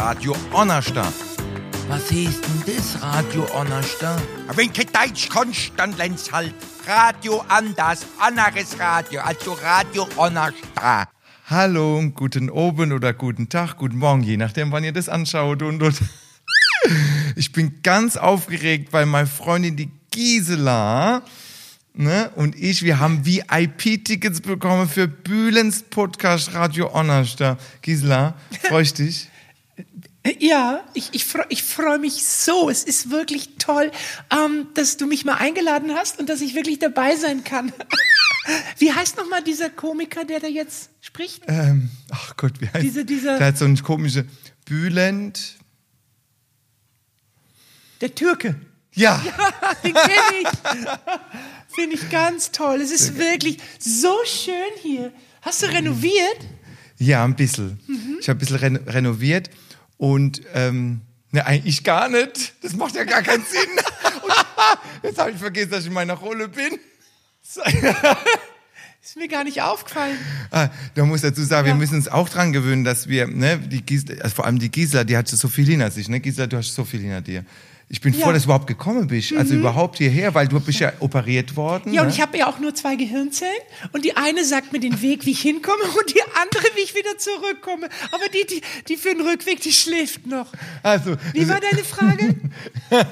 Radio Onnersta. Was hieß denn das, Radio Onnersta? Wenn kein Deutsch kannst, dann lern's halt. Radio anders, anderes Radio, also Radio Onnersta. Hallo, und guten Abend oder guten Tag, guten Morgen, je nachdem, wann ihr das anschaut. Und, und. Ich bin ganz aufgeregt, weil meine Freundin, die Gisela, ne, und ich, wir haben VIP-Tickets bekommen für Bühlens Podcast Radio Onnersta. Gisela, freust dich? Ja, ich, ich, freu, ich freue mich so. Es ist wirklich toll, ähm, dass du mich mal eingeladen hast und dass ich wirklich dabei sein kann. Wie heißt nochmal dieser Komiker, der da jetzt spricht? Ähm, ach Gott, wie heißt Diese- dieser- Der hat so ein komische Bülent. Der Türke. Ja, Den kenne ich. Finde ich ganz toll. Es ist wirklich so schön hier. Hast du renoviert? ja, ein bisschen. Ich habe ein bisschen ren renoviert und ähm, ne, eigentlich gar nicht. Das macht ja gar keinen Sinn. Und, jetzt habe ich vergessen, dass ich in meiner Rolle bin. Ist mir gar nicht aufgefallen. Ah, da muss dazu sagen, wir Ja. müssen uns auch dran gewöhnen, dass wir, ne, die Gisela, also vor allem die Gisela, die hat so viel hinter sich, ne? Gisela, du hast so viel hinter dir. Ich bin Ja. Mhm. froh, dass du überhaupt gekommen bist, also überhaupt hierher, weil du bist ja operiert worden. Ja, und ne? ich habe ja auch nur zwei Gehirnzellen. Und die eine sagt mir den Weg, wie ich hinkomme, und die andere, wie ich wieder zurückkomme. Aber die, die, die für den Rückweg, die schläft noch. also, Wie war deine Frage?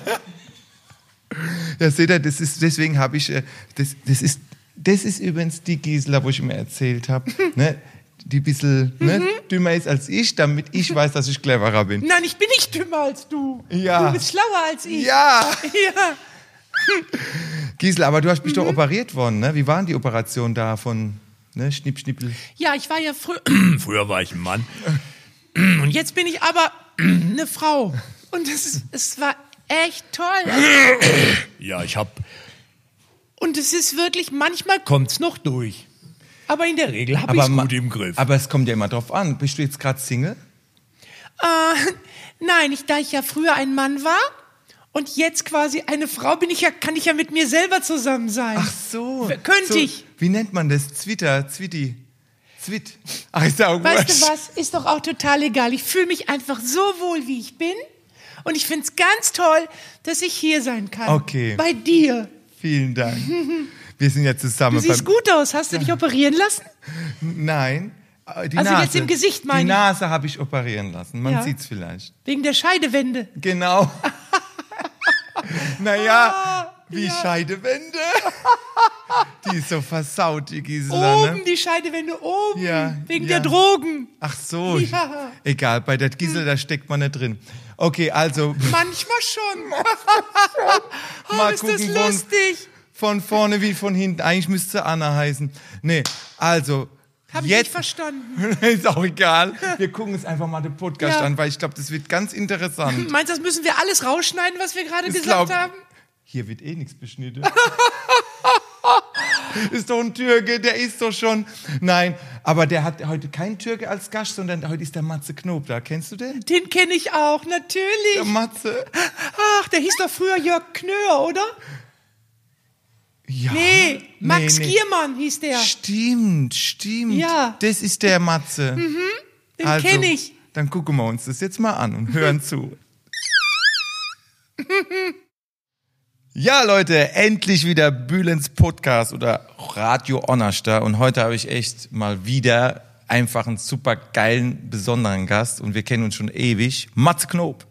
Ja, seht ihr, das ist, deswegen habe ich, äh, das, das ist, das ist übrigens die Gisela, wo ich mir erzählt habe, ne, die ein bisschen ne, Mhm. dümmer ist als ich, damit ich weiß, dass ich cleverer bin. Nein, ich bin nicht dümmer als du. Ja. Du bist schlauer als ich. Ja, Ja. Gisela, aber du hast mich doch Mhm. operiert worden, ne? Wie waren die Operationen da von ne, Schnipp, Schnippel? Ja, ich war ja früher. Früher war ich ein Mann. Und jetzt bin ich aber eine Frau. Und es, es war echt toll. Ja, ich hab. Und es ist wirklich, manchmal Kommt's noch durch. Aber in der Regel hab ich's ma- gut im Griff. Aber es kommt ja immer drauf an. Bist du jetzt gerade Single? Äh, nein, ich, da ich ja früher ein Mann war und jetzt quasi eine Frau bin, ich ja, kann ich ja mit mir selber zusammen sein. Ach so. Könnte so, ich. Wie nennt man das? Zwitter, Zwitti. Zwitt. Ach, ist ja auch Weißt du wurscht. was? Ist doch auch total egal. Ich fühle mich einfach so wohl, wie ich bin. Und ich finde es ganz toll, dass ich hier sein kann. Okay. Bei dir. Vielen Dank. Wir sind ja zusammen. Du siehst gut aus. Hast du dich operieren lassen? Nein. äh, Die Also Nase. jetzt im Gesicht meine Die. Nase habe ich operieren lassen. Man Ja. sieht's vielleicht. Wegen der Scheidewände. Genau. naja, Ah, wie ja. Scheidewände. die ist so versaut, die Gisela. Oben, Ne? die Scheidewände oben. Ja, Wegen ja. der Drogen. Ach so. Ja. Egal, bei der Gisela, da steckt man nicht drin. Okay, also Manchmal schon. oh, Mal ist das gucken, wo- lustig. Von vorne wie von hinten. Eigentlich müsste Anna heißen. Nee, also. Hab ich jetzt, nicht verstanden. ist auch egal. Wir gucken uns einfach mal den Podcast Ja. an, weil ich glaube, das wird ganz interessant. Meinst du, das müssen wir alles rausschneiden, was wir gerade gesagt glaub- haben? Hier wird eh nichts beschnitten. ist doch ein Türke, der ist doch schon. Nein, aber der hat heute keinen Türke als Gast, sondern heute ist der Matze Knob da. Kennst du den? Den kenne ich auch, natürlich. Der Matze. Ach, der hieß doch früher Jörg Knör, oder? Ja. Nee, Max nee. Giermann hieß der. Stimmt, stimmt. Ja. Das ist der Matze. Den also, kenne ich. Dann gucken wir uns das jetzt mal an und hören zu. Ja, Leute, endlich wieder Bülens Podcast oder Radio Onnerster. Und heute habe ich echt mal wieder einfach einen super geilen, besonderen Gast. Und wir kennen uns schon ewig. Matze Knob.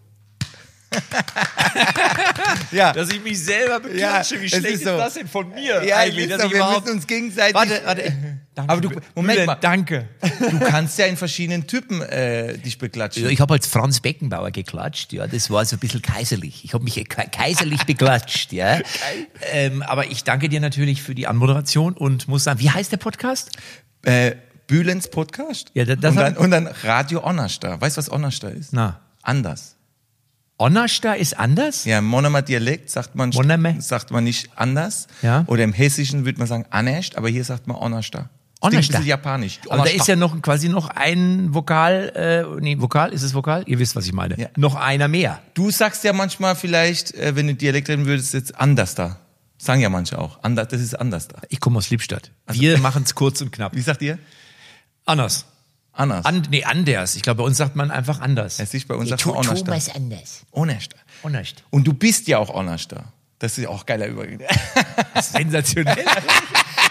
ja. Dass ich mich selber beklatsche, Ja, wie schlecht ist ist, so. das denn von mir Ja, eigentlich? ist dass so, ich wir müssen uns gegenseitig. Warte, warte. Danke, Aber du, Moment Bülent, mal. Danke. Du kannst ja in verschiedenen Typen äh, dich beklatschen. Ja, ich habe als Franz Beckenbauer geklatscht, ja, das war so ein bisschen kaiserlich. Ich habe mich ke- kaiserlich beklatscht, ja. Ähm, aber ich danke dir natürlich für die Anmoderation und muss sagen, wie heißt der Podcast? Äh, Bülens Podcast. Ja, das- und, dann, und dann Radio Onnerstar. Weißt du, was Onnerstar ist? Na. Anders. Onnersta ist anders? Ja, im Monomer Dialekt sagt man, Monomer. sagt man nicht anders. Ja. Oder im Hessischen würde man sagen Anerst, aber hier sagt man. Das klingt ein Onnerstar. bisschen japanisch. Aber da ist ja noch quasi noch ein Vokal, äh, nee, Vokal, ist es Vokal? Ihr wisst, was ich meine. Ja. Noch einer mehr. Du sagst ja manchmal vielleicht, äh, wenn du Dialekt reden würdest, jetzt anders da. Sagen ja manche auch. Anders, das ist anders da. Ich komme aus Liebstadt. Wir machen's kurz und knapp. Wie sagt ihr? Anders. Anders. An, nee, anders. Ich glaube, bei uns sagt man einfach anders. Es ist bei uns Ja, einfach Tu- anders. Thomas anders. Honest. Anders. Und du bist ja auch honest. Das ist auch geiler Übergang. Sensationell.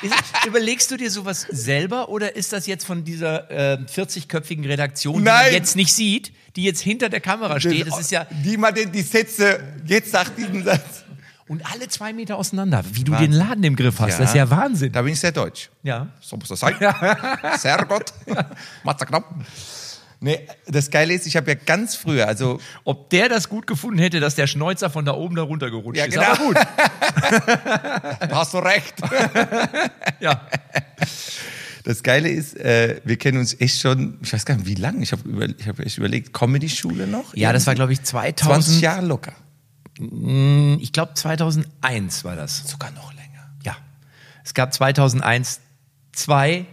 Ist- Überlegst du dir sowas selber oder ist das jetzt von dieser äh, 40-köpfigen Redaktion, die Nein. man jetzt nicht sieht, die jetzt hinter der Kamera steht? Das ist ja Die mal die, die Sätze, jetzt sagt diesen Satz. Und alle zwei Meter auseinander. Wie du Wahnsinn. den Laden im Griff hast, das ist ja Wahnsinn. Da bin ich sehr deutsch. Ja. So muss das sein. Sehr gut. Matze knapp. Nee, das Geile ist, ich habe ja ganz früher, also Ob der das gut gefunden hätte, dass der Schnäuzer von da oben da runter gerutscht Ja, ist. genau. Aber gut. hast du recht. Ja. Das Geile ist, äh, wir kennen uns echt schon, ich weiß gar nicht, wie lange. Ich habe über, ich hab echt überlegt, Comedy-Schule noch? ja, das war, glaube ich, 20 2000. Jahre locker. Ich glaube, 2001 war das. Sogar noch länger. Ja. Es gab 2001 zwei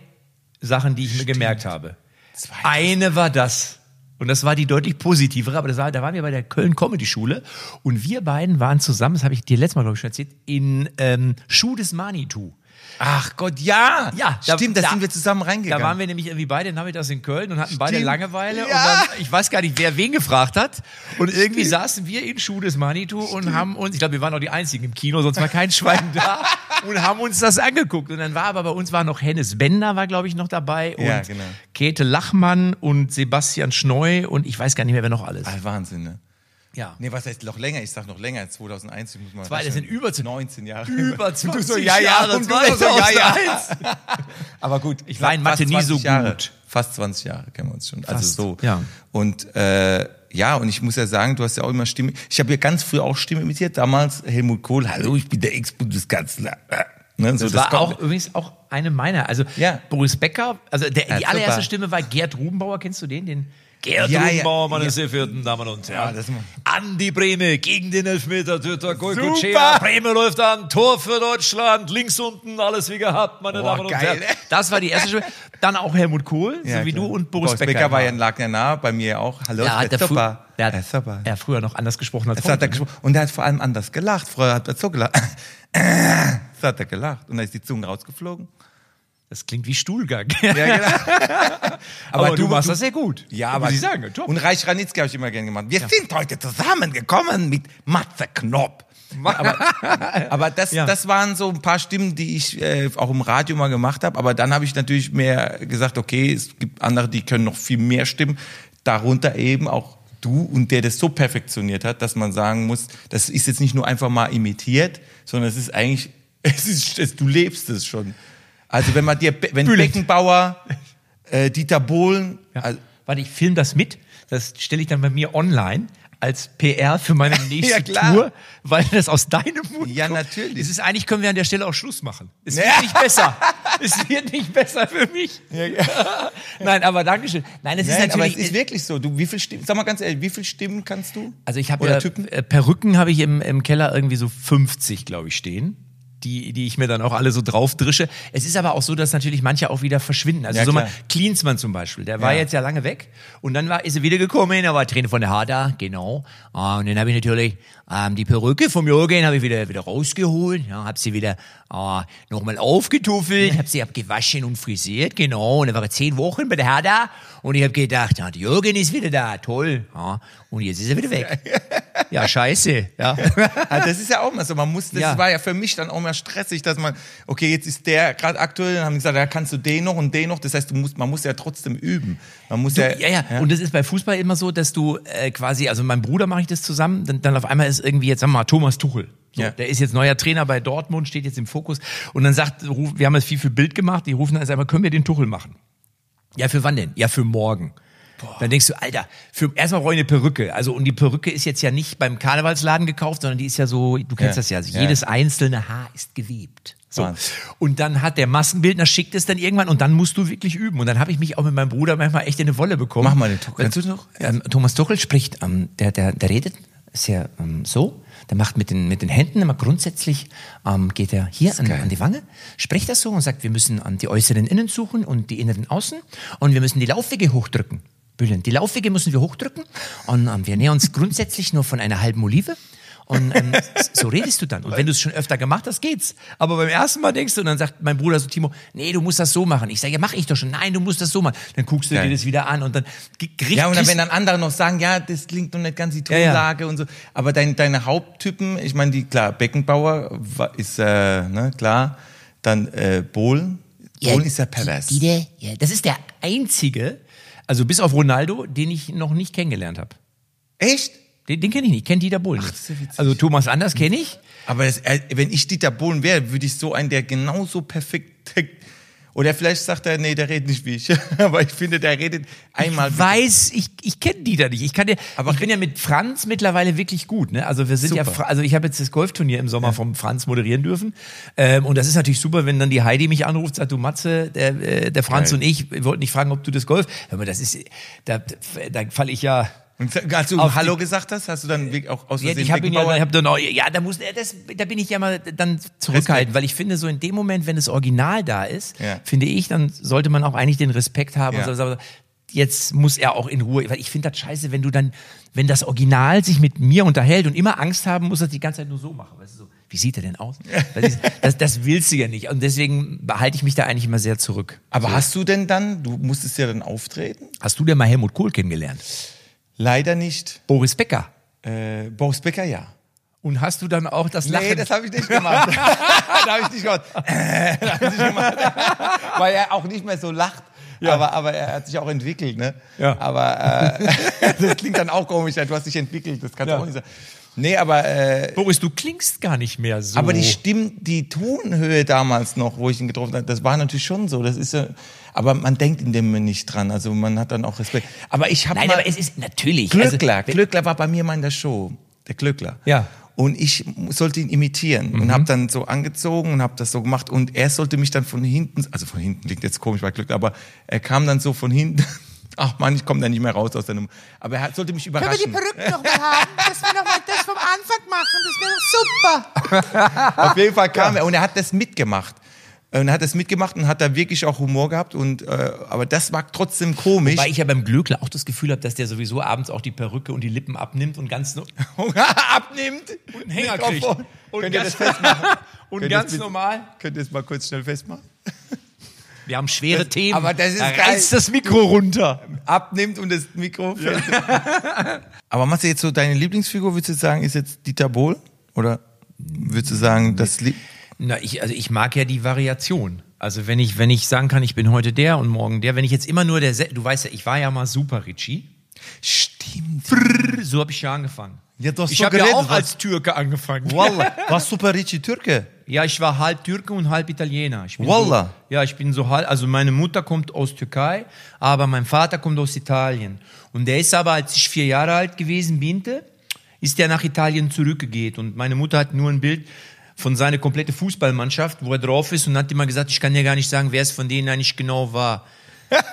Sachen, die ich mir gemerkt habe. 2000. Eine war das. Und das war die deutlich positivere, aber war, da waren wir bei der Köln Comedy Schule und wir beiden waren zusammen, das habe ich dir letztes Mal, glaube ich, schon erzählt, in ähm, Schuh des Manitou. Ach Gott, ja. Ja, stimmt, da, sind wir zusammen reingegangen. Da waren wir nämlich irgendwie beide nachmittags in Köln und hatten beide Stimmt. Langeweile. Ja. Und dann, ich weiß gar nicht, wer wen gefragt hat. Und irgendwie saßen wir in Schuh des Manitou und haben uns, ich glaube, wir waren auch die Einzigen im Kino, sonst war kein Schwein da. Und haben uns das angeguckt. Und dann war aber bei uns war noch Hennes Bender, war glaube ich noch dabei. Und Ja, genau. Käthe Lachmann und Sebastian Schneu und ich weiß gar nicht mehr, wer noch alles. Ah, Wahnsinn, ne? Ja. Nee, was heißt noch länger? Ich sag noch länger, 2001. Ich muss mal Zwei, das sind über zu- 19 Jahre. Über Und du 20 so, ja, ja, Jahre, und du so, ja, ja. 2001. Aber gut, Ich war in Mathe nie 20 so Jahre, gut. Fast 20 Jahre kennen wir uns schon. Also Fast, so. ja. Und äh, ja, und ich muss ja sagen, du hast ja auch immer Stimme. Ich habe ja ganz früh auch Stimme imitiert. Damals Helmut Kohl, hallo, ich bin der Ex-Bundeskanzler. Äh, Ne, so, Das, war kommt- auch übrigens auch eine meiner. Also Ja. Boris Becker, also der, die allererste. Stimme war Gerd Rubenbauer, kennst du den? Den Gerd Ja, ja, meine ja. sehr verehrten Damen und Herren. Ja, Andi Breme gegen den Elfmeter, Töter Goikocea. Super. Breme läuft an, Tor für Deutschland, links unten, alles wie gehabt, meine Boah, Damen und geil, Herren. Das war die erste Stimme. Dann auch Helmut Kohl, Ja, so wie klar. du und Boris, Becker. Becker. war ja, lag ja nah, bei mir auch. Hallo, ja, der, super. der, Herr super. hat, er hat früher noch anders gesprochen als Das hat er gesprochen. Und er hat vor allem anders gelacht. Früher hat er so gelacht. Das hat er gelacht. Und dann ist die Zunge rausgeflogen. Das klingt wie Stuhlgang. Ja, genau. aber, du, machst das sehr gut. Ja, Muss aber ich sagen, top. Und Reich Ranitzky habe ich immer gern gemacht. Wir sind heute zusammengekommen mit Matze Knopp. Aber, aber das, Ja. das waren so ein paar Stimmen, die ich äh, auch im Radio mal gemacht habe. Aber dann habe ich natürlich mehr gesagt, okay, es gibt andere, die können noch viel mehr Stimmen. Darunter eben auch du und der das so perfektioniert hat, dass man sagen muss, das ist jetzt nicht nur einfach mal imitiert, sondern es ist eigentlich, es ist, es, du lebst es schon. Also wenn man dir, wenn Bülent. Beckenbauer, äh, Dieter Bohlen, Ja. also, Warte, ich film das mit. Das stelle ich dann bei mir online als PR für meine nächste Ja, klar. Tour, weil das aus deinem Mund Ja, kommt. natürlich. Es ist eigentlich können wir an der Stelle auch Schluss machen. Es Ja. wird nicht besser. es wird nicht besser für mich. Nein, aber Dankeschön. Nein, es ist Nein, aber natürlich. es ist wirklich so. Du, wie viel Stimmen, sag mal ganz ehrlich, wie viele Stimmen kannst du? also ich habe ja Typen? äh, Perücken habe ich im, im Keller irgendwie so 50, glaube ich, stehen. Die, die ich mir dann auch alle so drauf drische. Es ist aber auch so, dass natürlich manche auch wieder verschwinden. Also Ja, so mal. Klinsmann zum Beispiel, der war Ja. jetzt ja lange weg und dann war, ist er wieder gekommen, da war Träne von der Haar da, genau. Ah, Und dann habe ich natürlich ähm, die Perücke vom Jürgen habe ich wieder wieder rausgeholt, ja, habe sie wieder äh, nochmal aufgetuffelt, habe sie abgewaschen und frisiert, genau. Und dann war er zehn Wochen bei der Herda und ich habe gedacht, ja, Jürgen ist wieder da, toll. Ja, und jetzt ist er wieder weg. Ja, scheiße. Ja. Also das ist ja auch mal so. Man muss, das Ja. war ja für mich dann auch mal stressig, dass man, okay, jetzt ist der gerade aktuell, dann haben die gesagt, da kannst du den noch und den noch. Das heißt, du musst, man muss ja trotzdem üben. Man muss ja, Ja, ja, Und das ist bei Fußball immer so, dass du äh, quasi, also mit meinem Bruder mache ich das zusammen, dann, dann auf einmal ist irgendwie jetzt, sagen wir mal, Thomas Tuchel. So, Ja. Der ist jetzt neuer Trainer bei Dortmund, steht jetzt im Fokus. Und dann sagt, wir haben jetzt viel für Bild gemacht, die rufen dann einmal, können wir den Tuchel machen? Ja, für wann denn? Ja, für morgen. Dann denkst du, Alter, für erstmal brauche ich eine Perücke. Also und die Perücke ist jetzt ja nicht beim Karnevalsladen gekauft, sondern die ist ja so, du kennst Ja. das ja, also Ja. jedes einzelne Haar ist gewebt. So. Und dann hat der Maskenbildner schickt es dann irgendwann und dann musst du wirklich üben. Und dann habe ich mich auch mit meinem Bruder manchmal echt in eine Wolle bekommen. Mach mal den Tuchel. Kannst du noch? Ähm, Thomas Tuchel spricht, ähm, der, der, der redet sehr ähm, so, der macht mit den, mit den Händen immer grundsätzlich, ähm, geht er hier an, an die Wange, spricht das so und sagt, wir müssen an die äußeren Innen suchen und die inneren Außen und wir müssen die Laufwege hochdrücken. Bülent. Die Laufwege müssen wir hochdrücken und ähm, wir nähern uns grundsätzlich nur von einer halben Olive Und ähm, so redest du dann. Und wenn du es schon öfter gemacht hast, geht's. Aber beim ersten Mal denkst du, und dann sagt mein Bruder so, Timo, nee, du musst das so machen. Ich sage, ja, mach ich doch schon. Nein, du musst das so machen. Dann guckst du Ja. dir das wieder an und dann gericht- Ja, und dann, wenn dann andere noch sagen, ja, das klingt noch nicht ganz die Ja, ja. Tonlage und so. Aber dein, deine Haupttypen, ich meine, die, klar, Beckenbauer ist, äh, ne, klar. Dann, äh, Bohlen. Bohlen ist ja pervers. Die, die, ja, das ist der einzige, also bis auf Ronaldo, den ich noch nicht kennengelernt habe. Echt? Den, den kenne ich nicht, ich kenne Dieter Bohlen nicht. ist ja witzig. also Thomas Anders kenne ich. Aber das, äh, wenn ich Dieter Bohlen wäre, würde ich so einen, der genauso perfekt. Oder vielleicht sagt er, nee, der redet nicht wie ich. Aber ich finde, der redet einmal. Ich weiß, ich, ich kenne Dieter nicht. Ich kann dir, Aber- ich bin ja mit Franz mittlerweile wirklich gut. Ne? Also wir sind ja, Super. Fra- also ich habe jetzt das Golfturnier im Sommer vom Franz moderieren dürfen. Ähm, und das ist natürlich super, wenn dann die Heidi mich anruft, sagt, du Matze, der, äh, der Franz Geil. und ich, wir wollten dich fragen, ob du das Golf. Aber das ist, da, da falle ich ja. Und als du Auf Hallo die- gesagt hast, hast du dann wirklich auch aus Ja, ich habe ihn ja, ich hab dann auch, ja, da muss, das, da bin ich ja mal dann zurückhaltend, weil ich finde, so in dem Moment, wenn das Original da ist, Ja. finde ich, dann sollte man auch eigentlich den Respekt haben. Ja. Und so, so, jetzt muss er auch in Ruhe, weil ich finde das scheiße, wenn du dann, wenn das Original sich mit mir unterhält und immer Angst haben muss, dass die ganze Zeit nur so machen, weißt du, so, wie sieht er denn aus? Das, das, das willst du ja nicht. Und deswegen behalte ich mich da eigentlich immer sehr zurück. Aber hast du denn dann, du musstest ja dann auftreten? Hast du denn mal Helmut Kohl kennengelernt? Leider nicht. Boris Becker. Äh, Boris Becker, ja. Und hast du dann auch das Lachen? Nee, das habe ich nicht gemacht. da habe ich nicht gemacht. Äh, da hab ich nicht gemacht. Weil er auch nicht mehr so lacht. Aber, aber er hat sich auch entwickelt, ne? Ja. Aber äh, das klingt dann auch komisch, du hast dich entwickelt, das kannst du Ja. auch nicht sagen. Nee, aber, äh, Boris, du klingst gar nicht mehr so. aber die Stimm, die Tonhöhe damals noch, wo ich ihn getroffen habe, das war natürlich schon so. Das ist ja, aber man denkt in dem Moment nicht dran. Also man hat dann auch Respekt. Aber ich habe Nein, mal aber es ist natürlich. Glückler, Also, Glückler war bei mir mal in der Show. Der Glückler. Ja. Mhm. Und ich sollte ihn imitieren und habe dann so angezogen und habe das so gemacht und er sollte mich dann von hinten, also von hinten klingt jetzt komisch bei Glückler, aber er kam dann so von hinten. Ach man, ich komme da nicht mehr raus aus der Nummer. Aber er sollte mich Können wir überraschen. die Perücke noch mal haben? Dass wir noch mal das vom Anfang machen, das wäre doch super. Auf jeden Fall kam er und er hat das mitgemacht. Und er hat das mitgemacht und hat da wirklich auch Humor gehabt und äh, aber das war trotzdem komisch. Weil ich ja beim Glöckler auch das Gefühl habe, dass der sowieso abends auch die Perücke und die Lippen abnimmt und ganz no abnimmt und einen Hänger kriegt. Und Könnt ihr ganz, das festmachen? und Könnt ganz das normal. Könnt ihr es mal kurz schnell festmachen? Wir haben schwere Themen. aber das ist da geil. reißt das Mikro runter. abnimmt und das Mikro fällt. Aber machst du jetzt so deine Lieblingsfigur, würdest du sagen, ist jetzt Dieter Bohl? Oder würdest du sagen, das Lie Na, ich, also ich mag ja die Variation. Also wenn ich, wenn ich sagen kann, ich bin heute der und morgen der, wenn ich jetzt immer nur der, Se- du weißt ja, ich war ja mal Super Richie. Stimmt. So habe ich ja angefangen. Ja, du hast ich so habe ja auch als Türke angefangen. Wallah, was super Richie Türke. Ja, ich war halb Türke und halb Italiener. Wallah. So, ja, ich bin so halb, also meine Mutter kommt aus Türkei, aber mein Vater kommt aus Italien. Und der ist aber, als ich vier Jahre alt gewesen bin, ist der nach Italien zurückgegangen. Und meine Mutter hat nur ein Bild von seiner komplette Fußballmannschaft, wo er drauf ist und hat immer gesagt, ich kann dir gar nicht sagen, wer es von denen eigentlich genau war.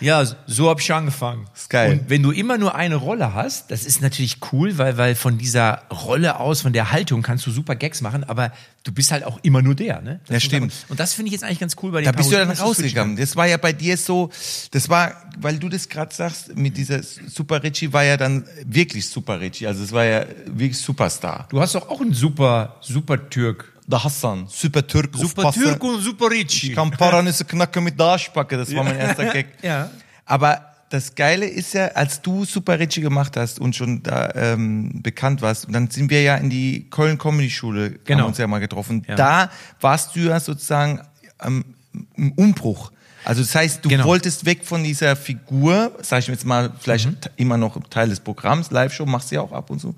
Ja, so habe ich angefangen. Ist geil. Und wenn du immer nur eine Rolle hast, das ist natürlich cool, weil, weil von dieser Rolle aus, von der Haltung kannst du super Gags machen, aber du bist halt auch immer nur der, ne? Das Ja, stimmt. man- Und das finde ich jetzt eigentlich ganz cool bei den Da bist du Parodien, dann dass switchen rausgegangen. Das war ja bei dir so, das war, weil du das gerade sagst, mit dieser Super Richie war ja dann wirklich Super Richie. Also es war ja wirklich Superstar. Du hast doch auch einen super, super Türk. Der Hassan, Super Türk. Super. Türk und super Richie. Ich kann Paranüsse knacken mit der Arschbacke, das war mein erster Gag. Ja. Aber das Geile ist ja, als du Super Richie gemacht hast und schon da ähm, bekannt warst, und dann sind wir ja in die Köln Comedy Schule, Genau. haben uns ja mal getroffen. Ja. Da warst du ja sozusagen ähm, im Umbruch. Also das heißt, du Genau. wolltest weg von dieser Figur, sag ich jetzt mal, vielleicht Mhm. immer noch Teil des Programms, Live-Show machst du ja auch ab und so.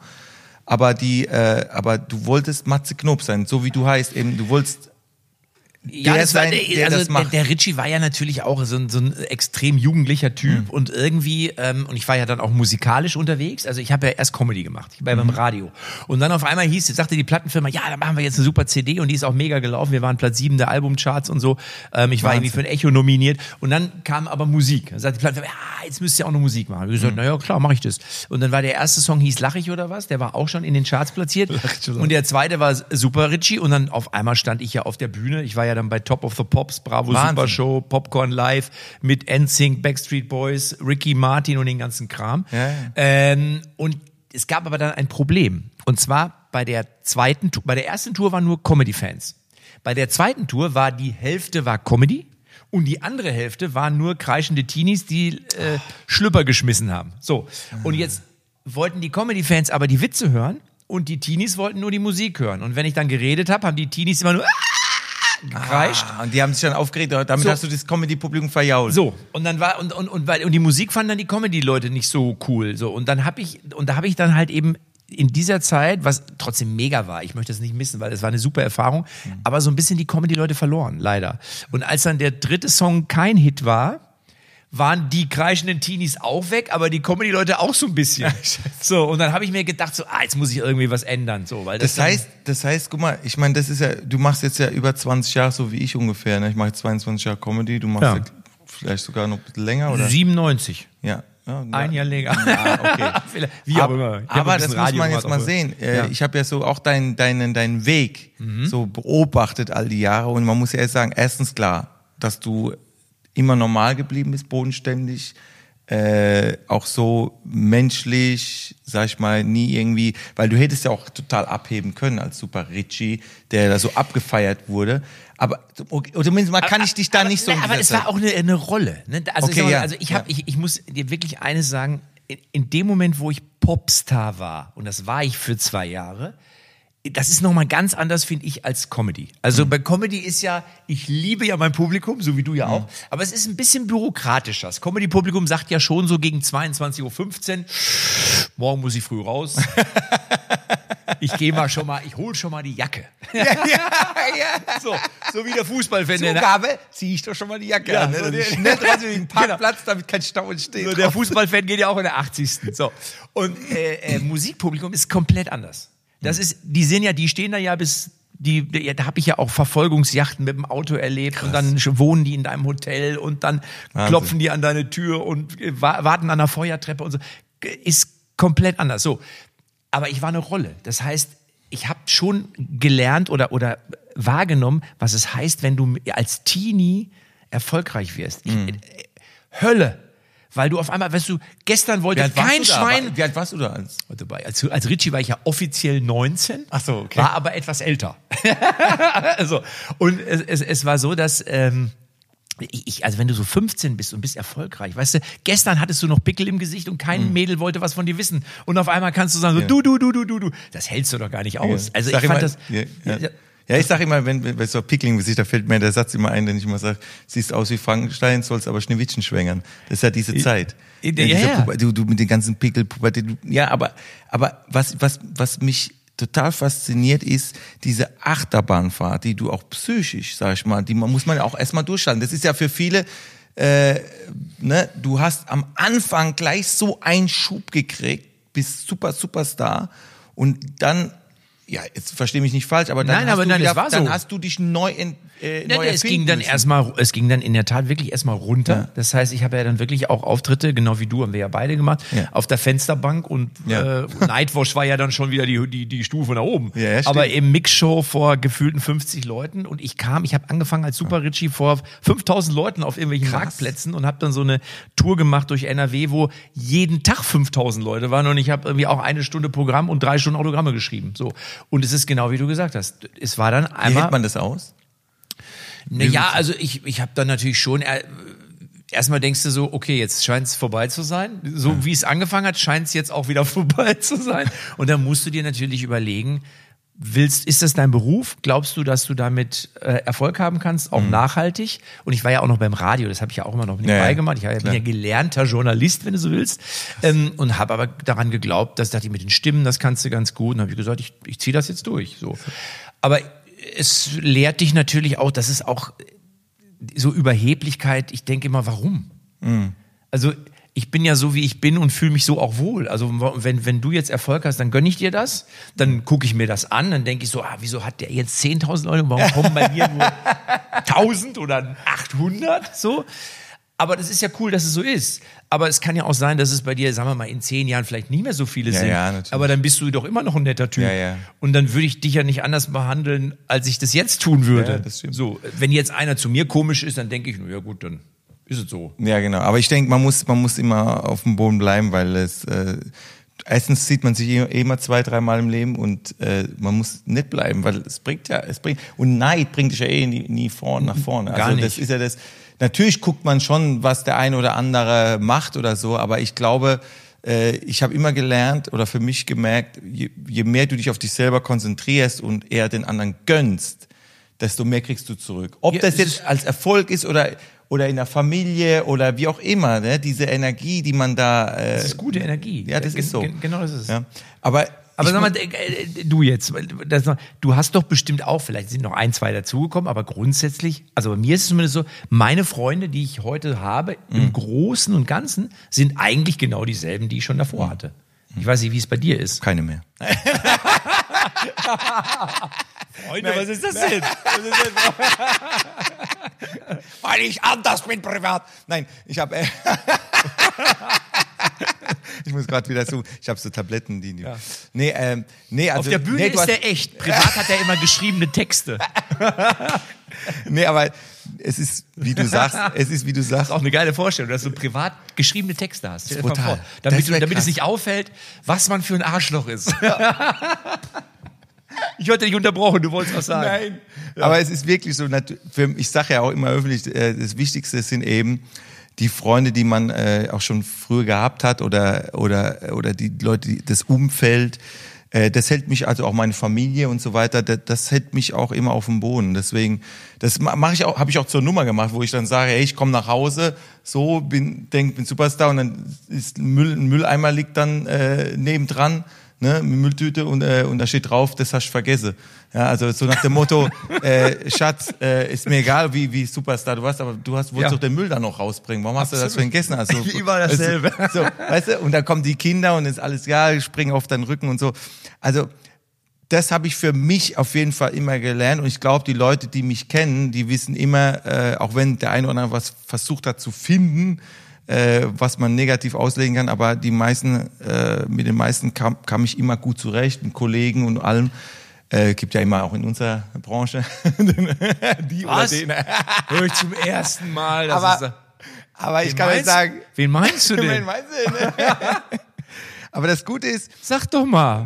Aber die, äh, aber du wolltest Matze Knob sein, so wie du heißt, eben, du wolltest Ja, der das war, der, der also der, der Richie war ja natürlich auch so ein, so ein extrem jugendlicher Typ Mhm. und irgendwie, ähm, und ich war ja dann auch musikalisch unterwegs, also ich habe ja erst Comedy gemacht, ich war Mhm. beim Radio. Und dann auf einmal hieß, sagte die Plattenfirma, ja, da machen wir jetzt eine super CD und die ist auch mega gelaufen, wir waren Platz sieben der Albumcharts und so, ähm, ich war irgendwie für ein Echo nominiert und dann kam aber Musik. Dann sagte die Plattenfirma, ja, jetzt müsst ihr auch noch Musik machen. Und ich Mhm. gesagt, na ja, klar, mache ich das. Und dann war der erste Song hieß Lach ich oder was, der war auch schon in den Charts platziert. Und der zweite war Super Richie und dann auf einmal stand ich ja auf der Bühne, ich war ja dann bei Top of the Pops, Bravo Wahnsinn. Super Show, Popcorn Live mit NSYNC, Backstreet Boys, Ricky Martin und den ganzen Kram. Ja, ja. Ähm, und es gab aber dann ein Problem. Und zwar bei der zweiten Tour, bei der ersten Tour waren nur Comedy-Fans. Bei der zweiten Tour war die Hälfte war Comedy und die andere Hälfte waren nur kreischende Teenies, die äh, Schlüpper geschmissen haben. So. Und jetzt wollten die Comedy-Fans aber die Witze hören und die Teenies wollten nur die Musik hören. Und wenn ich dann geredet habe, haben die Teenies immer nur gekreischt. Ah, und die haben sich dann aufgeregt, damit So. hast du das Comedy-Publikum verjault. So, und dann war, und, und, und, weil, und die Musik fanden dann die Comedy-Leute nicht so cool. So, und dann habe ich, und da habe ich dann halt eben in dieser Zeit, was trotzdem mega war, ich möchte das nicht missen, weil es war eine super Erfahrung, aber so ein bisschen die Comedy-Leute verloren, leider. Und als dann der dritte Song kein Hit war, waren die kreischenden Teenies auch weg, aber die Comedy-Leute auch so ein bisschen. so, und dann habe ich mir gedacht, so, ah, jetzt muss ich irgendwie was ändern. So, weil das, Das heißt, das heißt, guck mal, ich meine, das ist ja, du machst jetzt ja über 20 Jahre, so wie ich ungefähr. Ne? Ich mache jetzt 22 Jahre Comedy, du machst Ja. ja. vielleicht sogar noch ein bisschen länger, oder? 97. Ja. ja Ein Jahr länger. Ah, okay. Wie auch aber, immer. Aber das muss Radio man jetzt mal sehen. Äh, Ja. Mhm. Ich habe ja so auch deinen deinen deinen Weg so beobachtet all die Jahre und man muss ja erst sagen, erstens klar, dass du immer normal geblieben bist, bodenständig, äh, auch so menschlich, sag ich mal, nie irgendwie, weil du hättest ja auch total abheben können als Super Richie, der da so abgefeiert wurde. Aber okay, oder zumindest mal kann ich dich da aber, nicht so. in aber es war auch eine, eine Rolle. Ne? Also, Okay, ich, mal, ja, also ich, hab, ja. ich, ich muss dir wirklich eines sagen, in, in dem Moment, wo ich Popstar war, und das war ich für zwei Jahre, das ist nochmal ganz anders, finde ich, als Comedy. Also Mhm. bei Comedy ist ja, ich liebe ja mein Publikum, so wie du ja auch, aber es ist ein bisschen bürokratischer. Das Comedy-Publikum sagt ja schon so gegen 22.15 Uhr, morgen muss ich früh raus. Ich gehe mal schon mal, ich hol schon mal die Jacke. So, so wie der Fußballfan. der- Zugabe, zieh ich doch schon mal die Jacke Ja, an. Ne? so der- schnell in den Genau. Parkplatz, damit kein Stau entsteht. So, der Fußballfan geht ja auch in der 80. So. Und äh, äh, Musikpublikum ist komplett anders. Das ist, die sind ja, die stehen da ja bis, die, die da habe ich ja auch Verfolgungsjachten mit dem Auto erlebt und dann wohnen die in deinem Hotel und dann Wahnsinn. klopfen die an deine Tür und äh, wa- warten an der Feuertreppe und so. Ist komplett anders. So. Aber ich war eine Rolle. Das heißt, ich habe schon gelernt oder, oder wahrgenommen, was es heißt, wenn du als Teenie erfolgreich wirst. Ich, äh, Hölle. Weil du auf einmal, weißt du, gestern wollte kein du da? Schwein. Wie alt warst du da? Als? Dabei. Als, als Richie war ich ja offiziell 19. Ach so, okay. War aber etwas älter. also, und es, es, es war so, dass ähm, ich, ich- also wenn du so 15 bist und bist erfolgreich, weißt du, gestern hattest du noch Pickel im Gesicht und kein Mhm. Mädel wollte was von dir wissen. Und auf einmal kannst du sagen, so, du, du, du, du, du, du. Das hältst du doch gar nicht aus. Also ich Sag fand immer, das. Ja, ja. ja ich sag immer, wenn, wenn so Pickling Gesicht, da fällt mir der Satz immer ein, den ich immer sage, siehst aus wie Frankenstein, sollst aber Schneewittchen schwängern. Das ist ja diese Zeit. ja, ja. Puber- Du, du mit den ganzen Pickel, Pubertät, ja, aber, aber was, was, was mich total fasziniert ist, diese Achterbahnfahrt, die du auch psychisch, sag ich mal, die man, muss man ja auch erstmal durchhalten. Das ist ja für viele, äh, ne, du hast am Anfang gleich so einen Schub gekriegt, bist super Superstar und dann ja, jetzt verstehe mich nicht falsch, aber dann, Nein, hast, aber du nein, wieder, dann so. hast du dich neu, in, äh, Ja, neu es ging dann müssen. erstmal, es ging dann in der Tat wirklich erstmal runter. Ja. Das heißt, ich habe ja dann wirklich auch Auftritte, genau wie du, haben wir ja beide gemacht, Ja. auf der Fensterbank und äh, Nightwash war ja dann schon wieder die, die, die Stufe nach oben. Aber im Mixshow vor gefühlten 50 Leuten und ich kam, ich habe angefangen als Super Richie vor 5000 Leuten auf irgendwelchen Krass. Marktplätzen und habe dann so eine Tour gemacht durch NRW, wo jeden Tag 5000 Leute waren und ich habe irgendwie auch eine Stunde Programm und drei Stunden Autogramme geschrieben. So und es ist genau wie du gesagt hast. Es war dann Wie einmal hält man das aus? naja, also ich, ich habe dann natürlich schon, äh, erstmal denkst du so, okay, jetzt scheint es vorbei zu sein. So wie es angefangen hat, scheint es jetzt auch wieder vorbei zu sein. Und dann musst du dir natürlich überlegen, willst, ist das dein Beruf? Glaubst du, dass du damit äh, Erfolg haben kannst, auch nachhaltig? Und ich war ja auch noch beim Radio, das habe ich ja auch immer noch nebenbei Ja, ja, gemacht. Ich bin klar. ja gelernter Journalist, wenn du so willst. Ähm, und habe aber daran geglaubt, dass dachte ich mit den Stimmen, das kannst du ganz gut. Und habe ich gesagt, ich, ich ziehe das jetzt durch. So. Aber es lehrt dich natürlich auch, dass es auch so Überheblichkeit, ich denke immer, warum? Also ich bin ja so, wie ich bin und fühle mich so auch wohl. Also wenn, wenn du jetzt Erfolg hast, dann gönne ich dir das, dann gucke ich mir das an, dann denke ich so, ah, wieso hat der jetzt 10.000 Leute, warum kommen bei mir nur 1.000 oder 800? So. Aber das ist ja cool, dass es so ist. Aber es kann ja auch sein, dass es bei dir, sagen wir mal, in zehn Jahren vielleicht nicht mehr so viele Ja, sind. ja, natürlich. Aber dann bist du doch immer noch ein netter Typ. Ja, ja. Und dann würde ich dich ja nicht anders behandeln, als ich das jetzt tun würde. Ja, das stimmt. So, wenn jetzt einer zu mir komisch ist, dann denke ich, nur, ja gut, dann ist es so. Ja, genau. Aber ich denke, man muss, man muss immer auf dem Boden bleiben, weil es, äh, erstens sieht man sich eh eh immer zwei, dreimal im Leben und äh, man muss nicht bleiben, weil es bringt ja, es bringt und Neid bringt dich ja eh nie, nie vorne nach vorne. Gar also nicht. das ist ja das. Natürlich guckt man schon, was der eine oder andere macht oder so, aber ich glaube, äh, ich habe immer gelernt oder für mich gemerkt, je, je mehr du dich auf dich selber konzentrierst und eher den anderen gönnst, desto mehr kriegst du zurück. Ob Ja, das jetzt als Erfolg ist oder oder in der Familie oder wie auch immer, ne? diese Energie, die man da. Äh, Das ist gute Energie. Ja, das Gen- ist so. gen- Genau das ist es. Ja. Aber Aber sag mal, äh, äh, du jetzt, das, du hast doch bestimmt auch, vielleicht sind noch ein, zwei dazugekommen, aber grundsätzlich, also bei mir ist es zumindest so, meine Freunde, die ich heute habe, Mhm. im Großen und Ganzen, sind eigentlich genau dieselben, die ich schon davor Mhm. hatte. Ich weiß nicht, wie es bei dir ist. keine mehr. Freunde, was ist das denn? Weil ich anders bin privat. Nein, ich habe. Äh, ich muss gerade wieder so. Ich habe so Tabletten, die. die Nee, ähm, nee, also Auf der Bühne nee, ist der echt. Privat hat er immer geschriebene Texte. Nee, aber es ist, wie du sagst, es ist, wie du sagst. Auch eine geile Vorstellung, dass du privat geschriebene Texte hast. Stell dir vor, Damit, du, damit es nicht auffällt, was man für ein Arschloch ist. Ich wollte dich unterbrochen, du wolltest was sagen. Nein. Aber es ist wirklich so, für- ich sage ja auch immer öffentlich, äh, das Wichtigste sind eben die Freunde, die man äh, auch schon früher gehabt hat oder, oder, oder die Leute, die, das Umfeld. Äh, Das hält mich, also auch meine Familie und so weiter, das, das hält mich auch immer auf dem Boden. Deswegen, das mache ich auch, habe ich auch zur Nummer gemacht, wo ich dann sage, hey, ich komme nach Hause, so bin, denk, bin Superstar und dann ist ein, Müll, ein Mülleimer liegt dann äh, nebendran ne, Mülltüte und, äh, und da steht drauf, das hast du vergessen. Ja, also so nach dem Motto, äh, Schatz, äh, ist mir egal, wie, wie Superstar du warst, aber du hast, wolltest Ja. doch den Müll da noch rausbringen. Warum hast du das vergessen? Also, Immer dasselbe. So, weißt du, und dann kommen die Kinder und ist alles, ja, ich springe auf deinen Rücken und so. Also, das habe ich für mich auf jeden Fall immer gelernt und ich glaube, die Leute, die mich kennen, die wissen immer, äh, auch wenn der eine oder andere was versucht hat zu finden, äh, was man negativ auslegen kann, aber die meisten, äh, mit den meisten kam, kam ich immer gut zurecht, mit Kollegen und allem. Äh, gibt ja immer auch in unserer Branche die Was? oder den. Hör ich zum ersten Mal. Das Aber, ist, aber ich Wen kann euch meinst- sagen, Wen meinst du Wen denn? meinst du denn? aber das Gute ist, Sag doch mal.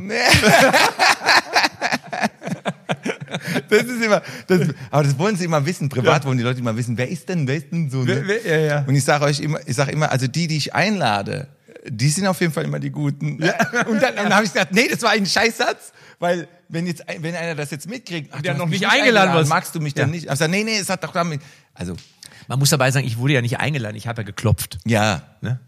Das ist immer, das, aber das wollen sie immer wissen. Privat wollen die Leute immer wissen, wer ist denn, wer ist denn so? Ne? Wer- wer- ja, ja. Und ich sage euch immer, ich sage immer, also die, die ich einlade, die sind auf jeden Fall immer die Guten. Ja. Und dann, dann habe ich gesagt, nee, das war ein Scheißsatz, weil wenn jetzt, wenn einer das jetzt mitkriegt, ach, Der noch nicht eingeladen warst. magst du mich dann Ja. nicht? Ich sage, nee, nee, es hat doch damit, also, Man muss dabei sagen, ich wurde ja nicht eingeladen, ich habe ja geklopft. ja. Ne?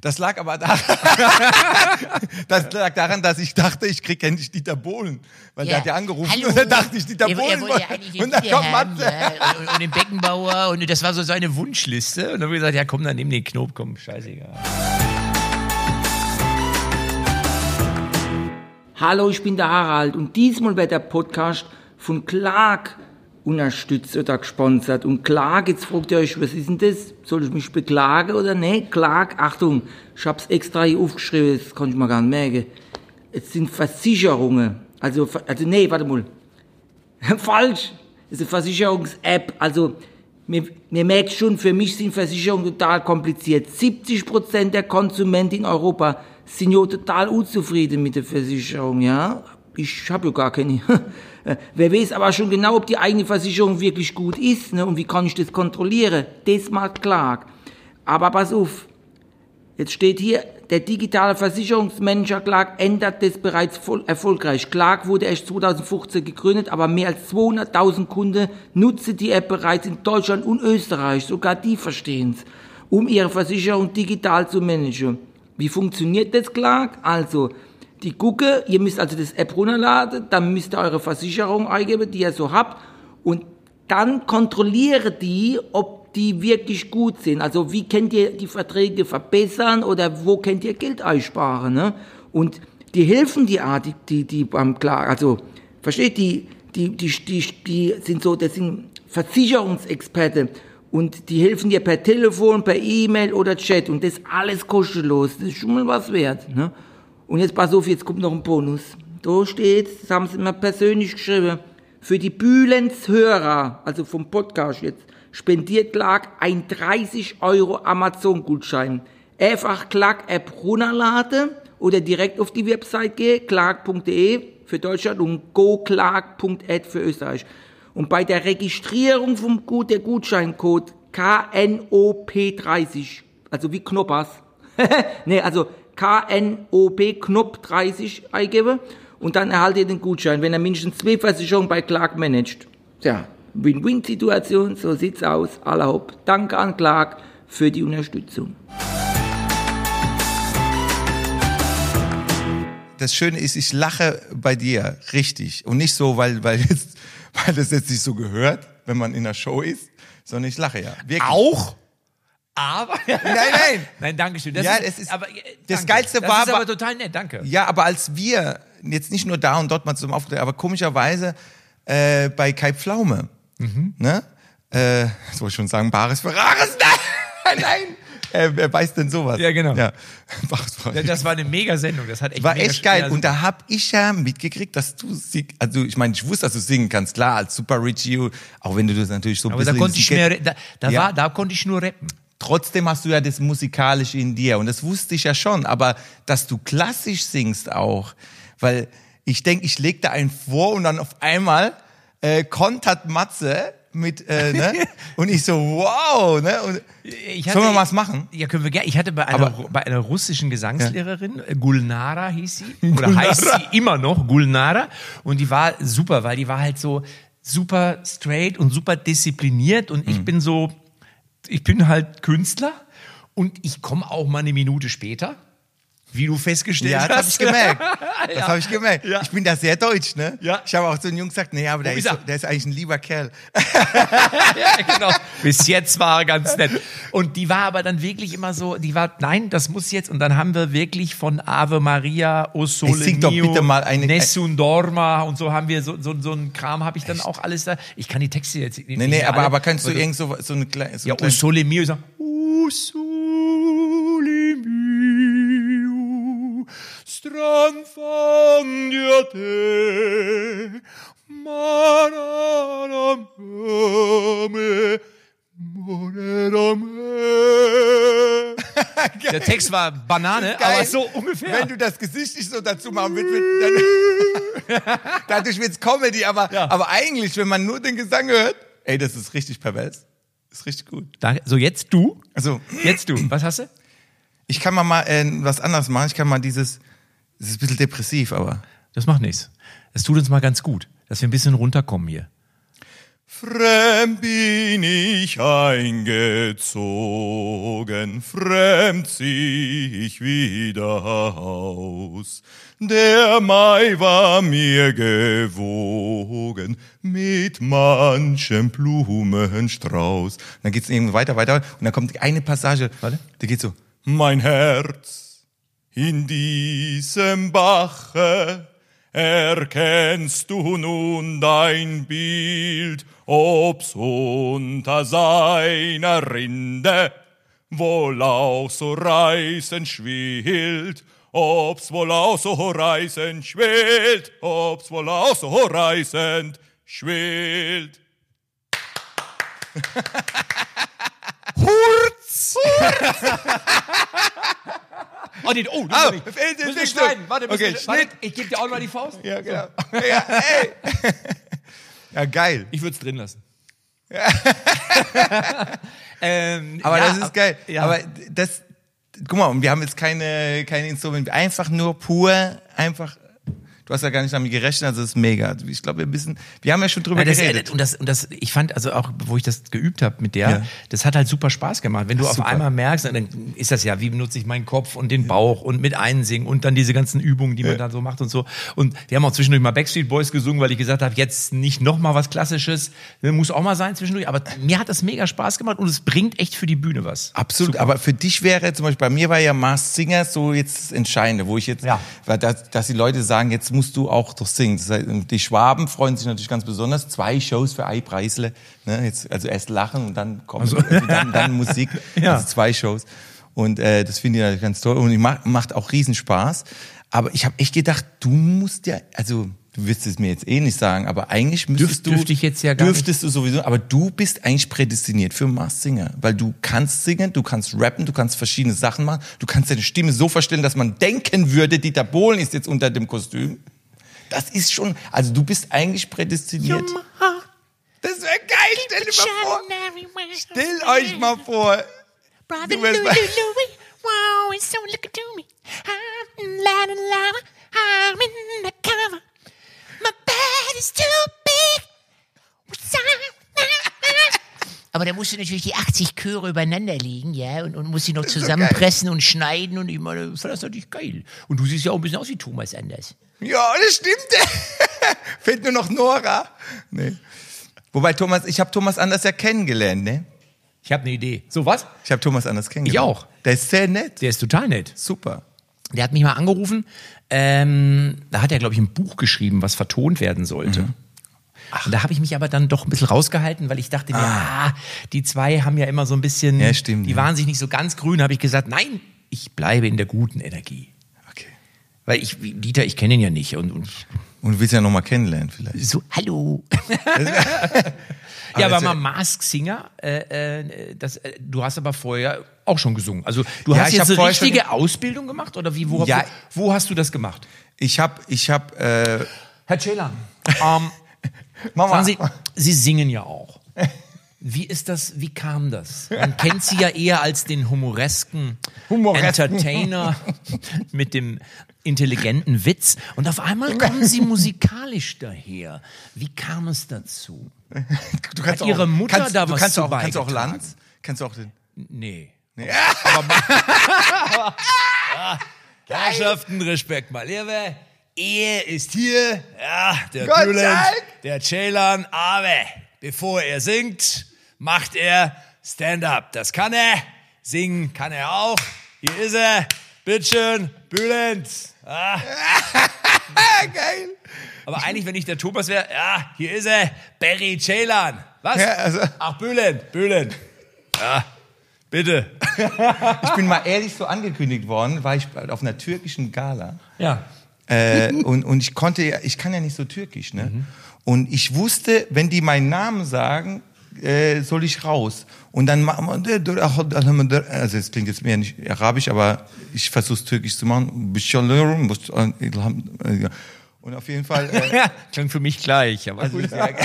Das lag aber daran, das lag daran, dass ich dachte, ich krieg endlich Dieter Bohlen. Weil der hat ja angerufen Hallo. und dann dachte ich, Dieter Er- Bohlen. ja und dann kommt Matze. ja. Und, und den Beckenbauer und das war so seine Wunschliste. Und dann habe ich gesagt, ja komm, dann nimm den Knob, komm, scheißegal. Hallo, ich bin der Harald und diesmal wird der Podcast von Clark unterstützt oder gesponsert. Und Clark, jetzt fragt ihr euch, was ist denn das? Soll ich mich beklagen oder nee? Clark, Achtung, ich hab's extra hier aufgeschrieben, das kann ich mir gar nicht merken. Es sind Versicherungen. Also, also nee, warte mal. Falsch. Das ist eine Versicherungs-App. Also, mir, mir merkt schon, für mich sind Versicherungen total kompliziert. 70% der Konsumenten in Europa sind ja total unzufrieden mit der Versicherung, ja. Ich habe ja gar keine. Wer weiß aber schon genau, ob die eigene Versicherung wirklich gut ist, ne? Und wie kann ich das kontrollieren? Das macht Clark. Aber pass auf. Jetzt steht hier, der digitale Versicherungsmanager Clark ändert das bereits voll erfolgreich. Clark wurde erst 2015 gegründet, aber mehr als 200.000 Kunden nutzen die App bereits in Deutschland und Österreich. Sogar die verstehen es, um ihre Versicherung digital zu managen. Wie funktioniert das, Clark? Also, die gucke, ihr müsst also das App runterladen, dann müsst ihr eure Versicherung eingeben, die ihr so habt, und dann kontrolliere die, ob die wirklich gut sind. Also wie könnt ihr die Verträge verbessern oder wo könnt ihr Geld einsparen? Ne? Und die helfen die Art, die, die, die beim Klar, also versteht die, die, die, die, die sind so, das sind Versicherungsexperte und die helfen dir per Telefon, per E-Mail oder Chat und das alles kostenlos. Das ist schon mal was wert. Ne? Und jetzt pass auf, jetzt kommt noch ein Bonus. Da steht, das haben sie mir persönlich geschrieben, für die Bühlens Hörer, also vom Podcast jetzt, spendiert Clark ein 30 Euro Amazon-Gutschein. Einfach Clark-App runterladen oder direkt auf die Website gehen, clark.de für Deutschland und goclark.at für Österreich. Und bei der Registrierung vom Gut, der Gutscheincode KNOP30, also wie Knoppers, nee, also KNOP Knopf 30 eingeben und dann erhaltet ihr den Gutschein, wenn er mindestens zwei Versicherungen bei Clark managt. Tja, Win-Win-Situation, so sieht's aus. Aller Hopp. Danke an Clark für die Unterstützung. Das Schöne ist, ich lache bei dir richtig und nicht so, weil weil jetzt, weil das jetzt nicht so gehört, wenn man in der Show ist, sondern ich lache ja. Wirklich. Auch? Aber. Nein, nein. Nein, danke schön. Das Ja, ist, es ist- aber, äh, das. Geilste das war ist aber- total nett, danke. Ja, aber als wir jetzt nicht nur da und dort mal zum Auftritt, aber komischerweise äh, bei Kai Pflaume, Mhm. ne? Äh, das wollte ich schon sagen, Bares Ferraris, nein, nein. Äh, wer weiß denn sowas? Ja, genau. Ja, Das war eine mega Sendung. Das hat echt war echt geil. Und da hab ich ja mitgekriegt, dass du singst. Also ich meine, ich wusste, dass du singen kannst, klar, als Super Richie, auch wenn du das natürlich so ein aber da konnte ich mehr, da, da Ja. war, da konnte ich nur rappen. Trotzdem hast du ja das Musikalische in dir und das wusste ich ja schon, aber dass du klassisch singst auch, weil ich denke, ich leg da einen vor und dann auf einmal äh, kontert Matze mit, äh, ne? und ich so, wow, ne? Und, Ich sollen wir was machen? Ja, können wir gerne. Ich hatte bei einer, Aber- bei einer russischen Gesangslehrerin, äh, Gulnara hieß sie, oder heißt sie immer noch, Gulnara. Und die war super, weil die war halt so super straight und super diszipliniert. Und Mhm. ich bin so, ich bin halt Künstler und ich komme auch mal eine Minute später. Wie du festgestellt Ja, das habe ich hast. gemerkt. Das Ja. habe ich gemerkt. Ja. Ich bin da sehr deutsch, ne? Ja. Ich habe auch zu den Jungs gesagt, nee, aber der ist, so, er? der ist eigentlich ein lieber Kerl. ja, genau. Bis jetzt war er ganz nett. Und die war aber dann wirklich immer so, die war, nein, das muss jetzt. Und dann haben wir wirklich von Ave Maria, O Sole sing doch Mio, bitte mal eine- Nessun Dorma und so haben wir so, so, so einen Kram habe ich dann auch alles da. Ich kann die Texte jetzt nicht Nee, nee, aber, alle- aber kannst du irgend so, so eine kleine. So Ja, O Sole Mio, so, O Sole Mio, stranfandiate, maraname, monerame. Der Text war Banane, Geil. aber so ungefähr. Wenn du das Gesicht nicht so dazu machen willst, wird, dann, dadurch wird's Comedy, aber, Ja. aber eigentlich, wenn man nur den Gesang hört, ey, das ist richtig pervers. Ist richtig gut. Danke. So, jetzt du. Also, Jetzt du. Was hast du? ich kann mal, mal äh, was anderes machen. Ich kann mal dieses, das ist ein bisschen depressiv, aber. Das macht nichts. Das tut uns mal ganz gut, dass wir ein bisschen runterkommen hier. Fremd bin ich eingezogen, fremd zieh ich wieder aus. Der Mai war mir gewogen mit manchem Blumenstrauß. Dann geht's irgendwie weiter, weiter und dann kommt eine Passage, Warte. die geht so, mein Herz in diesem Bache erkennst du nun dein Bild, ob's unter seiner Rinde wohl auch so reißend schwillt, ob's wohl auch so reißend schwillt, ob's wohl auch so reißend schwillt. Hurz! Oh, den, oh, Ah, das fehlt den müssen wir Ding. schneiden. Warte, Okay, wir, warte, ich gebe dir auch mal die Faust. Ja, genau. Ja, ey. ja geil. Ich würde es drin lassen. ähm, Aber ja, das ist geil. Ja. Aber das, guck mal, und wir haben jetzt keine, keine Instrumente, einfach nur pur, einfach, du hast ja gar nicht damit gerechnet, also das ist mega. Ich glaube, wir wissen, wir haben ja schon drüber Ja, das, geredet. und das, und das, ich fand also auch, wo ich das geübt habe mit der, Ja. das hat halt super Spaß gemacht. Wenn du auf Super. einmal merkst, dann ist das ja, wie benutze ich meinen Kopf und den Bauch und mit einsingen und dann diese ganzen Übungen, die man da so macht und so. Und wir haben auch zwischendurch mal Backstreet Boys gesungen, weil ich gesagt habe, jetzt nicht noch mal was Klassisches, muss auch mal sein zwischendurch. Aber mir hat das mega Spaß gemacht und es bringt echt für die Bühne was. Absolut, aber für dich wäre zum Beispiel, bei mir war ja Mars Singer so jetzt das Entscheidende, wo ich jetzt, Ja. weil das, dass die Leute sagen, jetzt musst du auch doch singen. Das heißt, die Schwaben freuen sich natürlich ganz besonders. Zwei Shows für Ei Preisle, ne, jetzt, also erst lachen und dann kommen, also, dann, dann Musik, Ja. also zwei Shows. Und äh, das finde ich ganz toll und ich mach, macht auch riesen Spaß. Aber ich habe echt gedacht, du musst ja, also du wirst es mir jetzt eh nicht sagen, aber eigentlich müsstest Dürf- du. dürfte ich jetzt ja gar Dürftest du sowieso, aber du bist eigentlich prädestiniert für Mars Singer, weil du kannst singen, du kannst rappen, du kannst verschiedene Sachen machen, du kannst deine Stimme so verstellen, dass man denken würde, Dieter Bohlen ist jetzt unter dem Kostüm. Das ist schon, also du bist eigentlich prädestiniert. Das wäre geil, stell dir mal vor. Stell euch mal vor. Brother Du Louie, wirst Louie, bei- Louie, wow, it's so looking to me. I'm la la la, Aber da musst du natürlich die 80 Chöre übereinander legen, ja, und, und musst sie noch zusammenpressen und schneiden und ich meine, das natürlich geil. Und du siehst ja auch ein bisschen aus wie Thomas Anders. Ja, das stimmt. Fehlt nur noch Nora. Nee. Wobei Thomas, ich habe Thomas Anders ja kennengelernt, ne? Ich habe eine Idee. So was? Ich habe Thomas Anders kennengelernt. Ich auch. Der ist sehr nett. Der ist total nett. Super. Der hat mich mal angerufen. Ähm, da hat er, glaube ich, ein Buch geschrieben, was vertont werden sollte. Mhm. Und da habe ich mich aber dann doch ein bisschen rausgehalten, weil ich dachte mir, ah, die zwei haben ja immer so ein bisschen, Ja, stimmt, die ja. waren sich nicht so ganz grün, habe ich gesagt, nein, ich bleibe in der guten Energie. Okay. Weil ich, Dieter, ich kenne ihn ja nicht. Und, und Und du willst ja noch mal kennenlernen vielleicht. so, hallo. Ja, aber das- mal Mask Singer, äh, äh, das, äh, du hast aber vorher auch schon gesungen. Also du Ja, hast jetzt eine schon richtige Ausbildung gemacht oder wie? Wo, Ja. wo, wo hast du das gemacht? Ich habe, ich habe, äh, Herr Celan, ähm, Mama. sagen Sie, Sie singen ja auch. Wie ist das, wie kam das? Man kennt Sie ja eher als den humoresken Humoresken. Entertainer mit dem intelligenten Witz und auf einmal kommen Sie musikalisch daher. Wie kam es dazu? du kannst Hat Ihre Mutter kannst, da du was kannst zu auch, kannst du auch? Lanz? Kannst du auch den? Nee. Aber Herrschaften, Respekt mal. Liebe, er ist hier, ja, der Gott Bülent, der Ceylan, aber bevor er singt, macht er Stand-up. Das kann er. Singen kann er auch. Hier ist er. Bitteschön, Bülent. Ah. Geil. Aber eigentlich, wenn ich der Thomas wäre, ja, hier ist er. Barry Ceylan. Was? Ja, also- Ach, Bülent, Bülent. Ja, bitte. Ich bin mal ehrlich so angekündigt worden, war ich auf einer türkischen Gala. Ja. Äh, und, und ich konnte ja, ich kann ja nicht so türkisch, ne? Mhm. Und ich wusste, wenn die meinen Namen sagen, äh, soll ich raus. Und dann machen wir, also es klingt jetzt mehr nicht arabisch, aber ich versuche es türkisch zu machen. Und auf jeden Fall, äh, Ja, klingt für mich gleich, aber also gut. er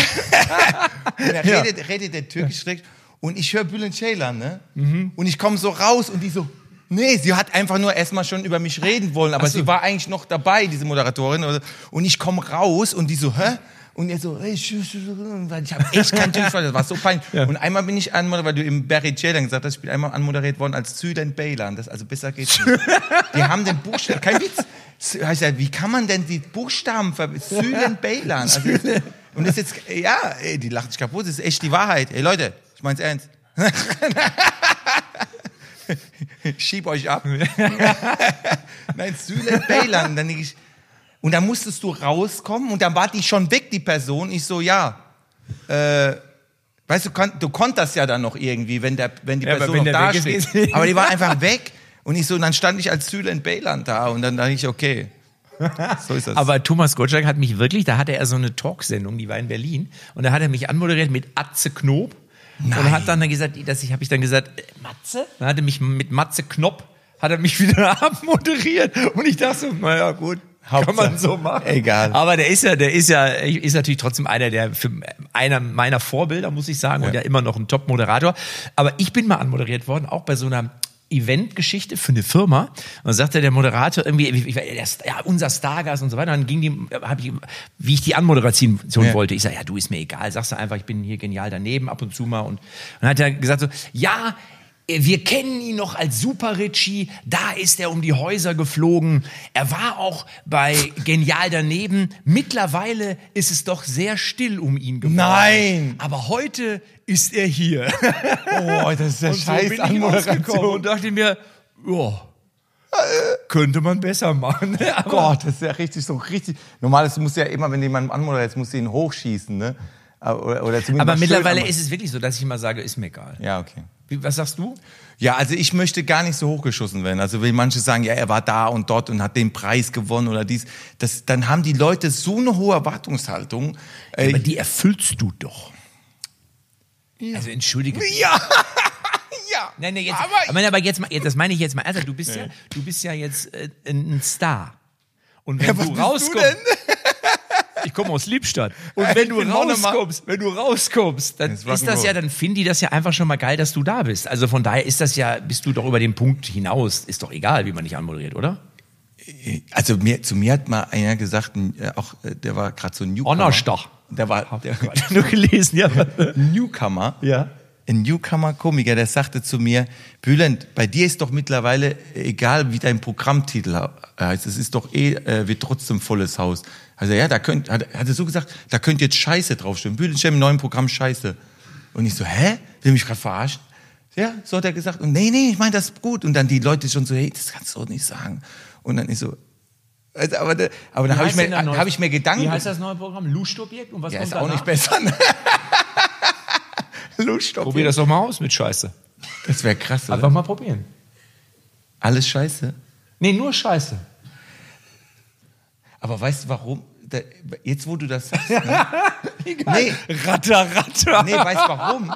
redet, redet der türkisch direkt und ich höre Bülent Ceylan, ne? Mhm. Und ich komme so raus und die so, nee, sie hat einfach nur erstmal schon über mich reden wollen, aber sie war eigentlich noch dabei, diese Moderatorin. oder- Und ich komme raus und die so, hä? Und er so, hey, ich habe echt kein Türkisch, verstanden, das war so peinlich. Und einmal bin ich anmoderiert, weil du im Barry Ceylan gesagt hast, ich bin einmal anmoderiert worden als Süden Baylan. Das, also besser geht's nicht. Die haben den Buchstaben, kein Witz. S- heißt ja, wie kann man denn die Buchstaben ver... Süden Baylan. Also, und das ist jetzt, ja, ey, die lachen sich kaputt, das ist echt die Wahrheit. Ey Leute, ich mein's ernst. Schieb euch ab. Nein, Süle Baylan. Dann ich, und dann musstest du rauskommen und dann war die schon weg, die Person. Ich so, ja. Äh, weißt du, kon du konntest ja dann noch irgendwie, wenn, der, wenn die Ja, Person wenn noch da steht. Aber die war einfach weg. Und ich so, und dann stand ich als Süle Baylan da und dann dachte ich, okay. So ist das. Aber Thomas Gottschalk hat mich wirklich, da hatte er so eine Talksendung, die war in Berlin, und da hat er mich anmoderiert mit Atze Knob. Und hat dann gesagt, dass ich, habe ich dann gesagt, äh, Matze? Dann hat er mich mit Matze Knopp, hat er mich wieder abmoderiert. Und ich dachte so, naja, gut. Kann Hauptsache, man so machen. egal. Aber der ist ja, der ist ja, ist natürlich trotzdem einer der, für einer meiner Vorbilder, muss ich sagen, und ja immer noch ein Top-Moderator. Aber ich bin mal anmoderiert worden, auch bei so einer Eventgeschichte für eine Firma. Und dann sagte der Moderator irgendwie, ich, ja, unser Stargast und so weiter. Dann ging die, hab ich, wie ich die Anmoderation Ja. wollte. Ich sage, ja, du ist mir egal. Sagst du einfach, ich bin hier genial daneben ab und zu mal. Und dann hat er gesagt so, ja, wir kennen ihn noch als Super Richie, da ist er um die Häuser geflogen. Er war auch bei Genial daneben. Mittlerweile ist es doch sehr still um ihn geworden. Nein! Aber heute ist er hier. oh, das ist der Und scheiß bin Anmoderation. und dachte mir, ja, könnte man besser machen. Aber Gott, das ist ja richtig so richtig. Normal, es muss ja immer, wenn jemand anmoderiert, muss sie ihn hochschießen, ne? Oder, oder Aber mittlerweile ist es wirklich so, dass ich immer sage, ist mir egal. Ja, okay. Wie, was sagst du? Ja, also ich möchte gar nicht so hochgeschossen werden. Also wenn manche sagen, ja, er war da und dort und hat den Preis gewonnen oder dies, das, dann haben die Leute so eine hohe Erwartungshaltung. Äh, Aber die erfüllst du doch. Also entschuldige. ja, ja. Nein, nein, jetzt, Aber- aber, aber jetzt mal, jetzt, das meine ich jetzt mal ernsthaft. Du bist ja, du bist ja jetzt äh, ein Star. Und wenn Ja, du rauskommst, ich komme aus Liebstadt. Und Ja, wenn du rauskommst, wenn du rauskommst, dann ist das ja, dann finden die das ja einfach schon mal geil, dass du da bist. Also von daher ist das ja, bist du doch über den Punkt hinaus. Ist doch egal, wie man dich anmoderiert, oder? Also mir, zu mir hat mal einer gesagt, äh, auch äh, der war gerade so ein Newcomer. Onnerstach. Der war der, Nur gelesen, ja. Newcomer. Ja. Ein Newcomer-Komiker, der sagte zu mir, Bülent, bei dir ist doch mittlerweile egal, wie dein Programmtitel heißt. Es ist doch eh, äh, wird trotzdem volles Haus. Also ja, da könnt, hat, hat er so gesagt, da könnt jetzt Scheiße draufstehen. Bülent stellt im neuen Programm Scheiße. Und ich so, hä? Will mich gerade verarschen? Ja, so hat er gesagt. Und nee, nee, ich meine das ist gut. Und dann die Leute schon so, hey, das kannst du nicht sagen. Und dann ist so, also, aber, da- aber dann habe ich, mir- hab ich mir Gedanken Wie heißt das neue Programm? Lustobjekt? Und was Ja, kommt ist auch danach? nicht besser. Ne? Auf Probier das doch mal aus mit Scheiße. Das wäre krass, oder? Einfach mal probieren. Alles scheiße. Nee, nur Scheiße. Aber weißt du warum? Da, jetzt, wo du das sagst. Ne? nee, Ratter, ratter. nee, weißt du warum?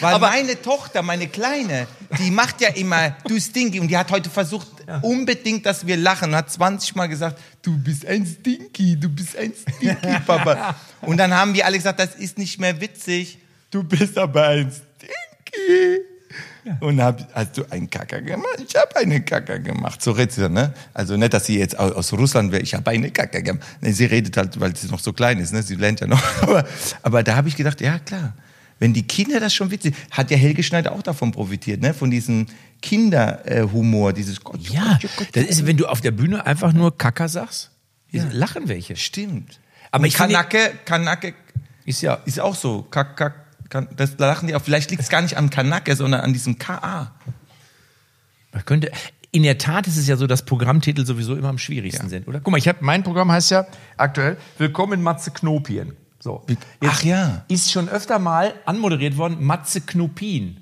Weil meine Tochter, meine Kleine, die macht ja immer, du Stinky. Und die hat heute versucht, unbedingt, dass wir lachen. Und hat 20 Mal gesagt, du bist ein Stinky, du bist ein Stinky, Papa. Und dann haben wir alle gesagt, das ist nicht mehr witzig. Du bist aber ein Stinky. Und hab, hast du einen Kacker gemacht? Ich habe einen Kacker gemacht. So redet sie dann, ne? Also nicht, dass sie jetzt aus, aus Russland wäre. Ich habe eine Kacker gemacht. Nee, sie redet halt, weil sie noch so klein ist, ne? Sie lernt ja noch. Aber, aber da habe ich gedacht, ja klar. Wenn die Kinder das schon witzig, hat ja Helge Schneider auch davon profitiert, ne? Von diesem Kinderhumor, dieses Gott, Ja, Gott, Gott, das ist, wenn du auf der Bühne einfach nur Kacker sagst, Ja. lachen welche. Stimmt. Aber Aber ich finde- Kanacke, Kanacke Ist ja, ist auch so. Kack, kack, kan, das da lachen die auch. Vielleicht liegt es gar nicht am Kanacke, sondern an diesem KA. man könnte, in der Tat ist es ja so, dass Programmtitel sowieso immer am schwierigsten sind, oder? Guck mal, ich habe, mein Programm heißt ja aktuell Willkommen Matze Knopien. So. Jetzt Ach ja. Ist schon öfter mal anmoderiert worden, Matze Knopien.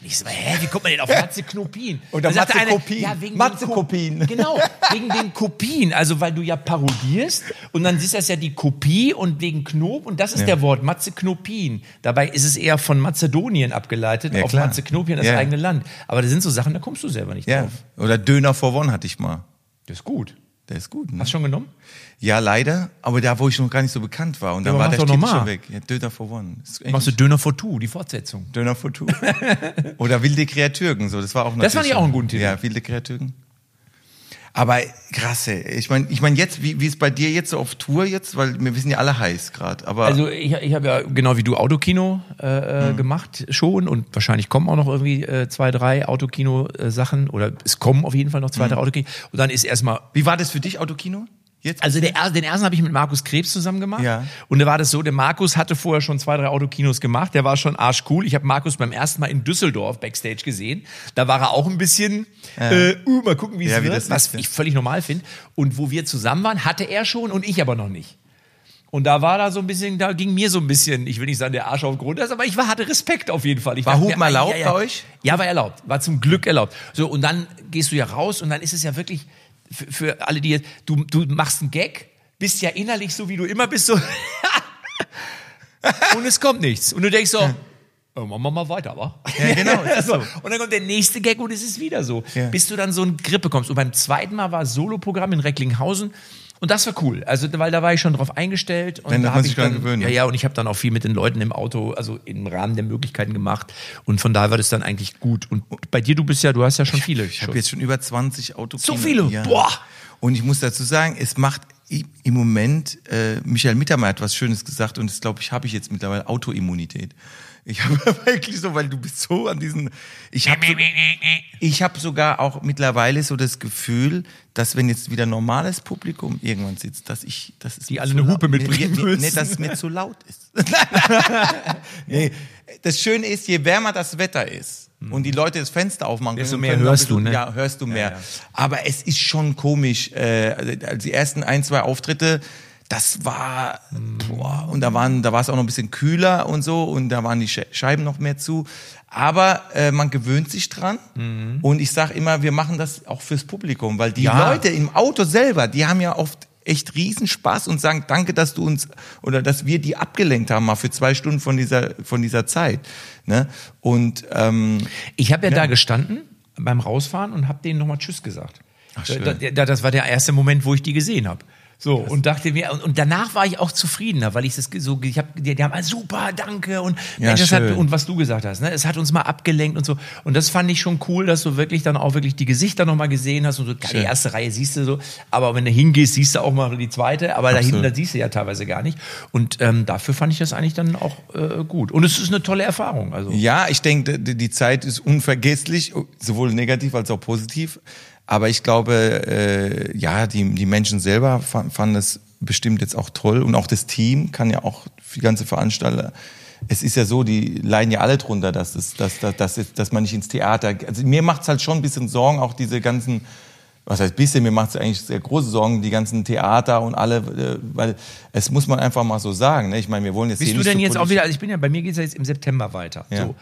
Ich so, hä, wie kommt man denn auf Matze Knopien? Oder Matze einer, Kopien. Ja, wegen Matze den Ko- Kopien. Genau, wegen den Kopien. Also, weil du ja parodierst und dann ist das ja die Kopie und wegen Knob und das ist der Wort, Matze Knopien. Dabei ist es eher von Mazedonien abgeleitet, Ja, auf klar. Matze Knopien, das Ja. eigene Land. Aber das sind so Sachen, da kommst du selber nicht Ja. drauf. Oder Döner for One hatte ich mal. Das ist gut. Der ist gut, ne? Hast du schon genommen? Ja, leider. Aber da, wo ich noch gar nicht so bekannt war. Und dann aber war der Titel schon weg. Ja, Döner for One. Machst du Döner for Two, die Fortsetzung. Döner for Two. Oder Wilde Kreatürgen. So, das war auch Das fand ich auch einen guten Titel. Ja, Wilde Kreatürgen. Aber krasse. Ich meine, ich mein jetzt, wie, wie ist bei dir jetzt so auf Tour jetzt? Weil wir wissen ja alle heiß gerade. Aber Also ich, ich habe ja genau wie du Autokino äh, äh, gemacht schon und wahrscheinlich kommen auch noch irgendwie äh, zwei, drei Autokino-Sachen oder es kommen auf jeden Fall noch zwei, drei Autokino. Und dann ist erstmal wie war das für dich, Autokino? Jetzt? Also der, er- den ersten habe ich mit Markus Krebs zusammen gemacht. Ja. Und da war das so, der Markus hatte vorher schon zwei, drei Autokinos gemacht. Der war schon arschcool. Ich habe Markus beim ersten Mal in Düsseldorf Backstage gesehen. Da war er auch ein bisschen, äh, uh, mal gucken, wie es Ja, wie wird, ist, was ja. ich völlig normal finde. Und wo wir zusammen waren, hatte er schon und ich aber noch nicht. Und da war da so ein bisschen, da ging mir so ein bisschen, ich will nicht sagen, der Arsch auf Grund, aber ich war, hatte Respekt auf jeden Fall. Ich War dachte Hupen mir, erlaubt ja, ja. bei euch? Ja, war erlaubt. War zum Glück erlaubt. So, und dann gehst du ja raus und dann ist es ja wirklich, für, für alle, die jetzt, du, du machst einen Gag, bist ja innerlich so, wie du immer bist, so. und es kommt nichts. Und du denkst so, oh, machen wir mal weiter, wa? Ja, genau, so. Und dann kommt der nächste Gag und es ist wieder so. Ja. Bis du dann so ein Grip bekommst. Und beim zweiten Mal war Soloprogramm in Recklinghausen. Und das war cool. Also, weil da war ich schon drauf eingestellt. Und Dann da darf man hab sich ich dann, gewöhnen, Ja, ja, und ich habe dann auch viel mit den Leuten im Auto, also im Rahmen der Möglichkeiten gemacht. Und von daher war das dann eigentlich gut. Und bei dir, du bist ja, du hast ja schon viele. Ich habe jetzt schon über 20 Autokinos. So viele? Boah! Und ich muss dazu sagen, es macht im Moment, äh, Michael Mittermeier hat was Schönes gesagt und das glaube ich, habe ich jetzt mittlerweile Autoimmunität. Ich habe wirklich so, weil du bist so an diesen, ich habe so, ich habe sogar auch mittlerweile so das Gefühl, dass wenn jetzt wieder normales Publikum irgendwann sitzt, dass ich, dass es Die mir alle eine laut- Hupe mitbringen nee, müssen. nee, dass es mir zu laut ist. nee, das Schöne ist, je wärmer das Wetter ist und die Leute das Fenster aufmachen, Desto mehr hörst bisschen- du, ne? Ja, hörst du mehr. ja. Aber es ist schon komisch. Äh, also die ersten ein, zwei Auftritte, das war, boah, und da waren, da war es auch noch ein bisschen kühler und so und da waren die Sche- Scheiben noch mehr zu. Aber äh, man gewöhnt sich dran und ich sag immer, wir machen das auch fürs Publikum, weil die Ja. Leute im Auto selber, die haben ja oft echt Riesenspaß und sagen, danke, dass du uns oder dass wir die abgelenkt haben mal für zwei Stunden von dieser von dieser Zeit. Ne? Und ähm, Ich habe ja, da gestanden beim Rausfahren und habe denen nochmal Tschüss gesagt. schön. Da, da, das war der erste Moment, wo ich die gesehen habe. So, und dachte mir, und, und danach war ich auch zufriedener, weil ich das so, ich habe, die, die haben, ah, super, danke, und, Ja, Mensch, das hat, und was du gesagt hast, ne, es hat uns mal abgelenkt und so. Und das fand ich schon cool, dass du wirklich dann auch wirklich die Gesichter nochmal gesehen hast und so, die erste Reihe siehst du so, aber wenn du hingehst, siehst du auch mal die zweite, aber da hinten, Absolut. da siehst du ja teilweise gar nicht. Und ähm, dafür fand ich das eigentlich dann auch äh, gut. Und es ist eine tolle Erfahrung. Also. Ja, ich denke, die Zeit ist unvergesslich, sowohl negativ als auch positiv. Aber ich glaube, äh, ja, die, die Menschen selber fa- fanden es bestimmt jetzt auch toll und auch das Team kann ja auch die ganze Veranstalter. Es ist ja so, die leiden ja alle drunter, dass, es, dass, dass, dass, es- dass man nicht ins Theater. Also mir macht's halt schon ein bisschen Sorgen, auch diese ganzen, was heißt bisschen, mir macht's eigentlich sehr große Sorgen, die ganzen Theater und alle, äh, weil es muss man einfach mal so sagen. Ne? Ich meine, wir wollen jetzt Bist hier du nicht denn so jetzt auch wieder, also ich bin ja, bei mir geht's ja jetzt im September weiter. Ja. So.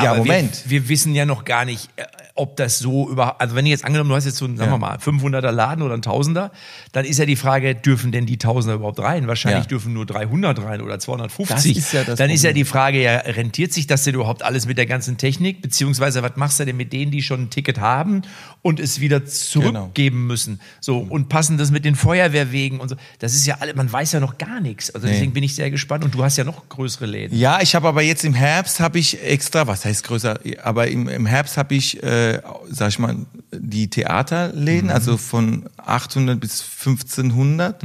Ja, Aber Moment. Wir, wir wissen ja noch gar nicht, äh, ob das so überhaupt, also wenn ihr jetzt angenommen, du hast jetzt so sagen Ja. wir mal, 500er Laden oder ein Tausender, dann ist ja die Frage, dürfen denn die Tausender überhaupt rein? Wahrscheinlich Ja. dürfen nur 300 rein oder 250. Das ist ja das dann ist ja Problem. die Frage, ja, rentiert sich das denn überhaupt alles mit der ganzen Technik? Beziehungsweise, was machst du denn mit denen, die schon ein Ticket haben und es wieder zurückgeben müssen? So, und passen das mit den Feuerwehrwegen und so. Das ist ja alle, man weiß ja noch gar nichts. Also deswegen bin ich sehr gespannt und du hast ja noch größere Läden. Ja, ich habe aber jetzt im Herbst habe ich extra, was heißt größer, aber im, im Herbst habe ich, äh, sag ich mal, die Theaterläden, also von 800 bis 1500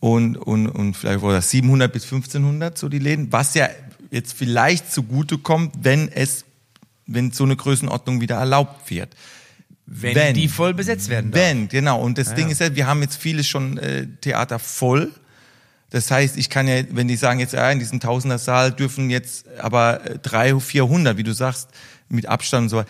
und, und, und vielleicht oder 700 bis 1500 so die Läden, was ja jetzt vielleicht zugute kommt, wenn es, wenn so eine Größenordnung wieder erlaubt wird. Wenn, Wenn. die voll besetzt werden darf. Wenn, genau. Und das Ding ist ja, wir haben jetzt viele schon äh, Theater voll. Das heißt, ich kann ja, wenn die sagen jetzt, ja, in diesem Tausender-Saal dürfen jetzt aber äh, drei, 400, wie du sagst, mit Abstand und so.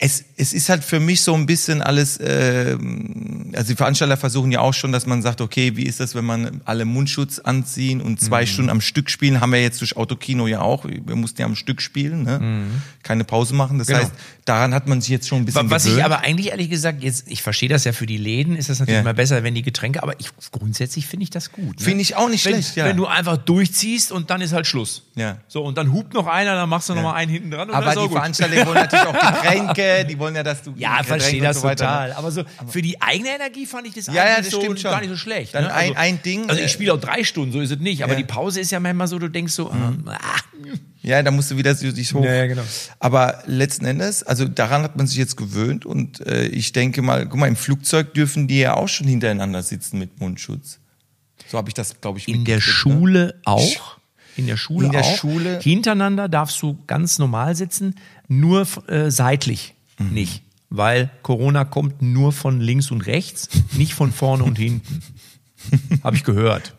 Es, es ist halt für mich so ein bisschen alles, ähm, also die Veranstalter versuchen ja auch schon, dass man sagt, okay, wie ist das, wenn man alle Mundschutz anziehen und zwei Stunden am Stück spielen, haben wir jetzt durch Autokino ja auch, wir mussten ja am Stück spielen, ne? keine Pause machen. Das Genau. heißt, daran hat man sich jetzt schon ein bisschen Was ich gewöhnt. aber eigentlich ehrlich gesagt, jetzt, ich verstehe das ja für die Läden, ist das natürlich Ja. immer besser, wenn die Getränke, aber ich, grundsätzlich finde ich das gut. Ne? Finde ich auch nicht wenn, schlecht, ja. Wenn du einfach durchziehst und dann ist halt Schluss. Ja. So, und dann hupt noch einer, dann machst du noch mal einen hinten dran Aber die. Veranstalter wollen natürlich auch Getränke, die wollen ja, dass du Ja, verstehe das so ne? total. Aber so für die eigene Energie fand ich das Ja, ja, das so stimmt schon. gar nicht so schlecht. Dann ne? ein- ein Ding, Also äh, ich spiele auch drei Stunden, so ist es nicht. Aber Ja. die Pause ist ja manchmal so, du denkst so, ähm, ah, Ja, da musst du wieder so dich hoch. Ja, ja, genau. Aber letzten Endes, also daran hat man sich jetzt gewöhnt und äh, ich denke mal, guck mal, im Flugzeug dürfen die ja auch schon hintereinander sitzen mit Mundschutz. So habe ich das, glaube ich, in der ne? Schule auch. In der Schule In der auch. Schule- Hintereinander darfst du ganz normal sitzen, nur äh, seitlich Mhm. nicht. Weil Corona kommt nur von links und rechts, nicht von vorne und hinten. Habe ich gehört.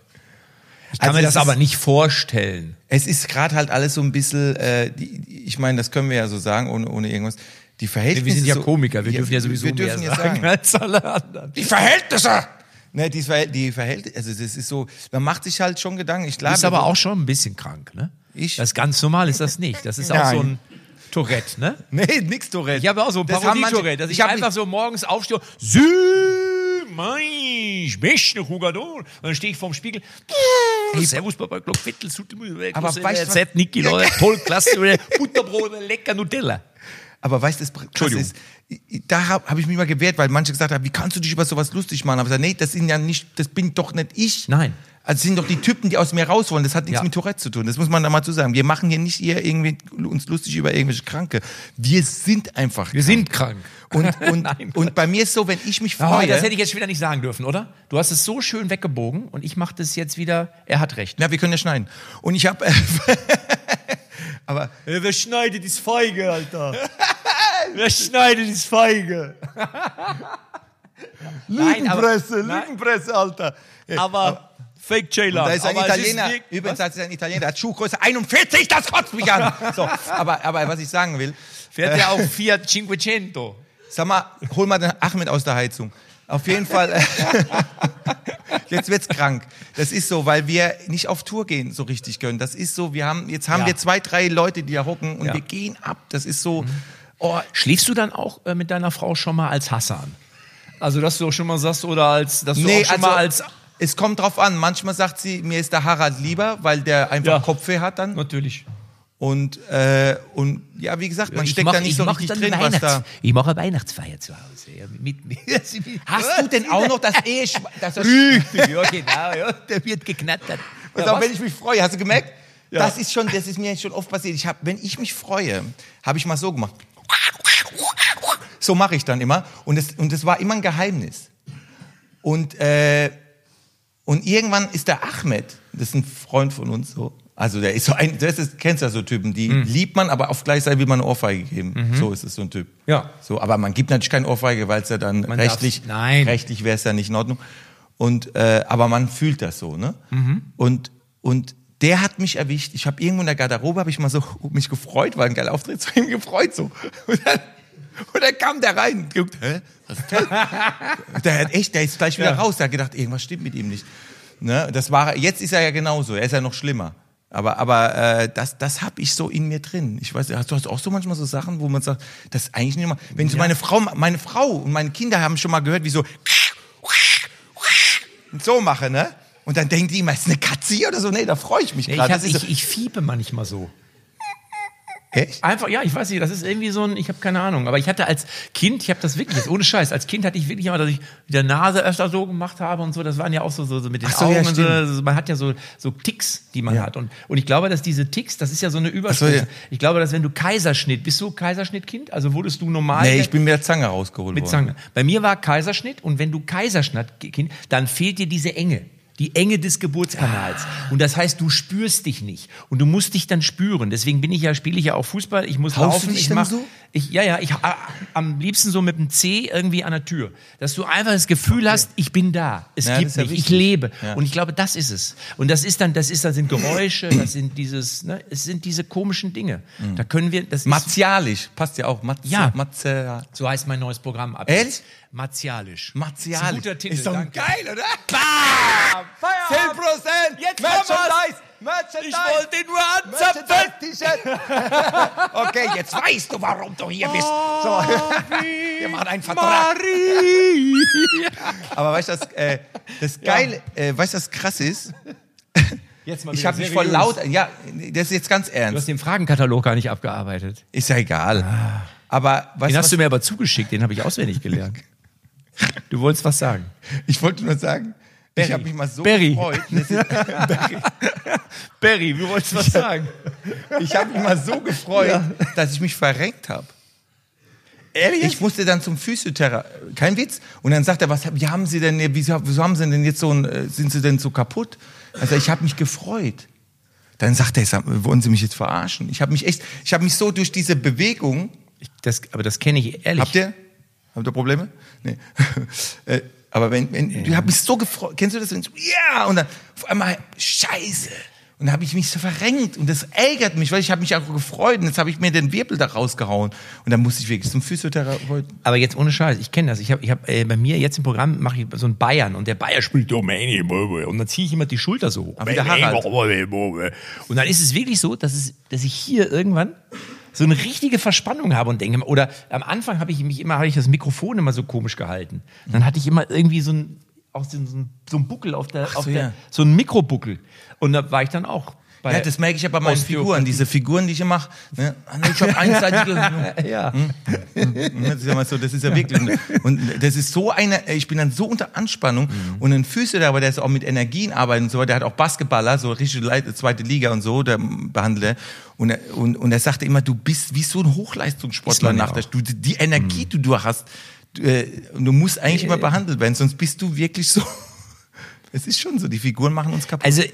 Ich kann Also mir das aber ist- nicht vorstellen. Es ist gerade halt alles so ein bisschen, äh, die, ich meine, das können wir ja so sagen, ohne, ohne irgendwas. Die Verhältnisse. Wir sind ja so, Komiker, wir dürfen ja sowieso wir dürfen mehr ja sagen, sagen. als alle anderen. Die Verhältnisse! Ne, die, die Verhältnisse, also das ist so, man macht sich halt schon Gedanken. Ich glaube, bist aber auch schon ein bisschen krank, ne? Ich? Das ist ganz normal ist das nicht. Das ist auch Nein. so ein Tourette, ne? Nee, nix Tourette. Ich habe auch so ein Das Parodie-Tourette, dass ich, ich einfach so morgens aufstehe, so, mein, beste Jugador. Und dann stehe ich vorm Spiegel, Servus, Papa, Glock, Vettel, Aber weißt du Niki, Leute, toll, klasse, Butterbrot, lecker Nutella. Aber weißt du, das ist, da habe hab ich mich mal gewehrt, weil manche gesagt haben, wie kannst du dich über sowas lustig machen? Aber ich gesagt, nee, das sind ja nicht, das bin doch nicht ich. Nein. Also das sind doch die Typen, die aus mir raus wollen. Das hat nichts Ja. mit Tourette zu tun. Das muss man da mal zu sagen. Wir machen hier nicht hier irgendwie uns lustig über irgendwelche Kranke. Wir sind einfach. Wir sind krank. Und, und, Nein. und bei mir ist so, wenn ich mich Oh, freue. das hätte ich jetzt wieder nicht sagen dürfen, oder? Du hast es so schön weggebogen und ich mache das jetzt wieder, er hat recht. ja, wir können ja schneiden. Und ich habe. aber Wer schneidet ist feige, Alter. Wer schneidet ist feige. Nein, aber-. Lügenpresse, Alter. Aber Fake Jailer. Da ist ein aber Italiener, wirklich- übrigens ist ein Italiener, der hat Schuhgröße 41, das kotzt mich an. So, aber, aber was ich sagen will, Fährt der auch Fiat Cinquecento? sag mal, hol mal den Ahmed aus der Heizung. Auf jeden Fall, Jetzt wird's krank. Das ist so, weil wir nicht auf Tour gehen so richtig können. Das ist so, wir haben, jetzt haben Ja. wir zwei, drei Leute, die da hocken und Ja. wir gehen ab. Das ist so, oh, Schläfst du dann auch äh, mit deiner Frau schon mal als Hassan? Also, dass du auch schon mal sagst, oder als, dass du nee, auch schon also, mal als. es kommt drauf an. Manchmal sagt sie, mir ist der Harald lieber, weil der einfach Ja. Kopfweh hat dann. Natürlich. Und, äh, und ja, wie gesagt, man Ich steckt mach- da nicht ich so richtig drin, was Weihnachts- da. Ich mache eine Weihnachtsfeier zu Hause. Ja, mit, mit, Hast du denn auch noch das Eheschwein? Richtig, ja, genau, ja. Der wird geknattert. Pass Ja, was? wenn ich mich freue, hast du gemerkt? Das ist schon, das ist mir schon oft passiert. Ich hab, wenn ich mich freue, habe ich mal so gemacht. So mache ich dann immer. Und das, und das war immer ein Geheimnis. Und, äh, und irgendwann ist der Ahmed, das ist ein Freund von uns so. Also der ist so ein, das ist, kennst du ja so Typen, die Mhm. liebt man, aber auf gleichzeitig will man eine Ohrfeige geben. So ist es so ein Typ. Ja. So, aber man gibt natürlich keine Ohrfeige, weil es ja dann Man rechtlich, nein. rechtlich wäre es ja nicht in Ordnung. Und äh, aber man fühlt das so, ne? Mhm. Und und der hat mich erwischt. Ich habe irgendwo in der Garderobe habe ich mal so mich gefreut, war ein geiler Auftritt, zu ihm gefreut so. Und dann, und dann kam der rein und guckt, hä? Was ist das? der hat echt, der ist gleich wieder raus. Der hat gedacht, irgendwas stimmt mit ihm nicht. Ne? Das war, jetzt ist er ja genauso. Er ist ja noch schlimmer. Aber, aber äh, das, das habe ich so in mir drin. Ich weiß, hast du hast auch so manchmal so Sachen, wo man sagt, das ist eigentlich nicht mal. Wenn so meine Frau, meine Frau und meine Kinder haben schon mal gehört, wie so und so mache, ne? Und dann denken die immer, ist eine Katze oder so? Nee, da freue ich mich Ja, gerade. ich, hab, ich, ich fiebe manchmal so. Echt? Einfach, ja, ich weiß nicht, das ist irgendwie so ein, ich habe keine Ahnung, aber ich hatte als Kind, ich habe das wirklich, jetzt ohne Scheiß, als Kind hatte ich wirklich immer, dass ich mit der Nase öfter so gemacht habe und so, das waren ja auch so, so, so mit den so, Augen ja, und so, also man hat ja so, so Ticks, die man Ja. hat und, und ich glaube, dass diese Ticks, das ist ja so eine Überschrift. ja. Ich glaube, dass wenn du Kaiserschnitt, bist du Kaiserschnittkind? Also wurdest du normal? Nee, ich bin mit der Zange rausgeholt Mit worden. Zange. Bei mir war Kaiserschnitt und wenn du Kaiserschnitt, Kind, dann fehlt dir diese Enge. Die Enge des Geburtskanals. Und das heißt, du spürst dich nicht. Und du musst dich dann spüren. Deswegen bin ich ja, spiele ich ja auch Fußball. Ich muss Haust laufen. ich mach, so? Ich, ja, ja, ich, a- am liebsten so mit dem C irgendwie an der Tür. Dass du einfach das Gefühl hast, ich bin da. Es Ja, gibt ist ja mich. Ich lebe. Ja. Und ich glaube, das ist es. Und das ist dann, das ist, das sind Geräusche, das sind dieses, ne, es sind diese komischen Dinge. Da können wir, das ist, Martialisch, passt ja auch. Matze, Ja. Matze, so heißt mein neues Programm ab. Ehrlich? Martialisch. Martialisch. Ist guter Titel, Ist doch danke. geil, oder? Bam! 10% Jetzt Merchandise! Merchandise! Ich wollte ihn nur anzapfen! Okay, jetzt weißt du, warum du hier bist. So. Wir machen einen Vertrag. Aber weißt du, das, äh, das Geile, äh, weißt du, was krass ist? Jetzt mal Ich habe mich voll laut, ja, das ist jetzt ganz Du ernst. hast den Fragenkatalog gar nicht abgearbeitet. Ist ja egal. Aber weißt Den du, hast du mir aber zugeschickt, den habe ich auswendig gelernt. Du wolltest was sagen. ich wollte nur sagen, ich Barry. habe mich mal so Barry. gefreut. Barry, du wolltest was sagen. ich habe mich mal so gefreut, dass ich mich verrenkt habe. Ehrlich? Ich musste dann zum Physiotherapeuten, kein Witz. Und dann sagt er, was wie haben Sie denn, wieso, wieso haben Sie denn jetzt so ein, äh, sind Sie denn so kaputt? Also ich habe mich gefreut. Dann sagt er, wollen Sie mich jetzt verarschen? Ich habe mich echt, ich habe mich so durch diese Bewegung, das, aber das kenne ich ehrlich. habt ihr, habt ihr Probleme? Nee. Äh, Aber wenn, wenn ich habe mich so gefreut, kennst du das? Wenn so, ja, und dann auf einmal Scheiße. Und dann habe ich mich so verrenkt und das ärgert mich, weil ich habe mich auch gefreut und jetzt habe ich mir den Wirbel da rausgehauen und dann musste ich wirklich zum Physiotherapeuten. Aber jetzt ohne Scheiß, ich kenne das. Ich habe ich hab, äh, bei mir jetzt im Programm mache ich so einen Bayern und der Bayer spielt Domäne und dann ziehe ich immer die Schulter so hoch. Aber der Harald. Und dann ist es wirklich so, dass, es, dass ich hier irgendwann so eine richtige Verspannung habe und denke, oder am Anfang habe ich mich immer, habe ich das Mikrofon immer so komisch gehalten. Dann hatte ich immer irgendwie so ein, auch so ein, so ein Buckel auf der, auf so, der ja. so ein Mikrobuckel. Und da war ich dann auch Ja, das merke ich ja bei meinen. Figuren, diese Figuren, die ich mache. Ne? Ah, Ich habe einseitige. Ja. Das ist ja mal so, das ist ja wirklich. Und das ist so eine, ich bin dann so unter Anspannung und ein Physiotherapeut, der ist auch mit Energien arbeitet und so, der hat auch Basketballer, so richtig zweite Liga und so, der behandelt er. Und, er- und, und er sagte immer, du bist wie so ein Ist Hochleistungssportler nach der du, Die Energie, die du hast, du, äh, du musst eigentlich immer behandelt werden, sonst bist du wirklich so. Es ist schon so, die Figuren machen uns kaputt. Also äh,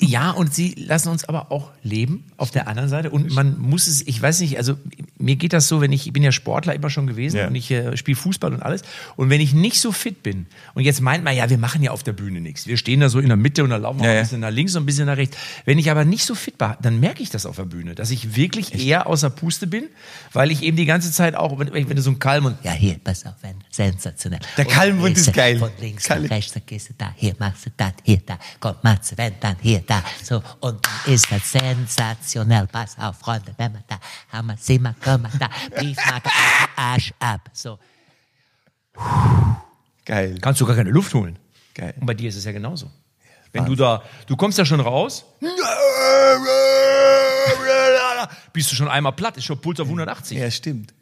Ja, und sie lassen uns aber auch leben auf der anderen Seite. Und man muss es, ich weiß nicht, also mir geht das so, wenn ich, ich bin ja Sportler immer schon gewesen Ja. und ich äh, spiele Fußball und alles. Und wenn ich nicht so fit bin, und jetzt meint man, ja, wir machen ja auf der Bühne nichts. Wir stehen da so in der Mitte und dann laufen wir Ja, ja. ein bisschen nach links und ein bisschen nach rechts. Wenn ich aber nicht so fit bin, dann merke ich das auf der Bühne, dass ich wirklich eher außer Puste bin, weil ich eben die ganze Zeit auch, wenn, wenn du so ein Kalm und Ja, hier, pass auf, ein sensationell. Der Und Kalmund gehst ist geil. Von links Kalle. nach rechts, dann gehst du da, hier machst du das, hier, da, komm, machst du, wenn, dann hier, da, so, und dann ist das sensationell. Pass auf, Freunde, wenn wir da, haben wir, können wir da, Briefmarke, Arsch ab, so. Geil. kannst du gar keine Luft holen. Geil. Und bei dir ist es ja genauso. Wenn du da, du kommst ja schon raus, bist du schon einmal platt, ist schon Puls auf 180. Ja, stimmt.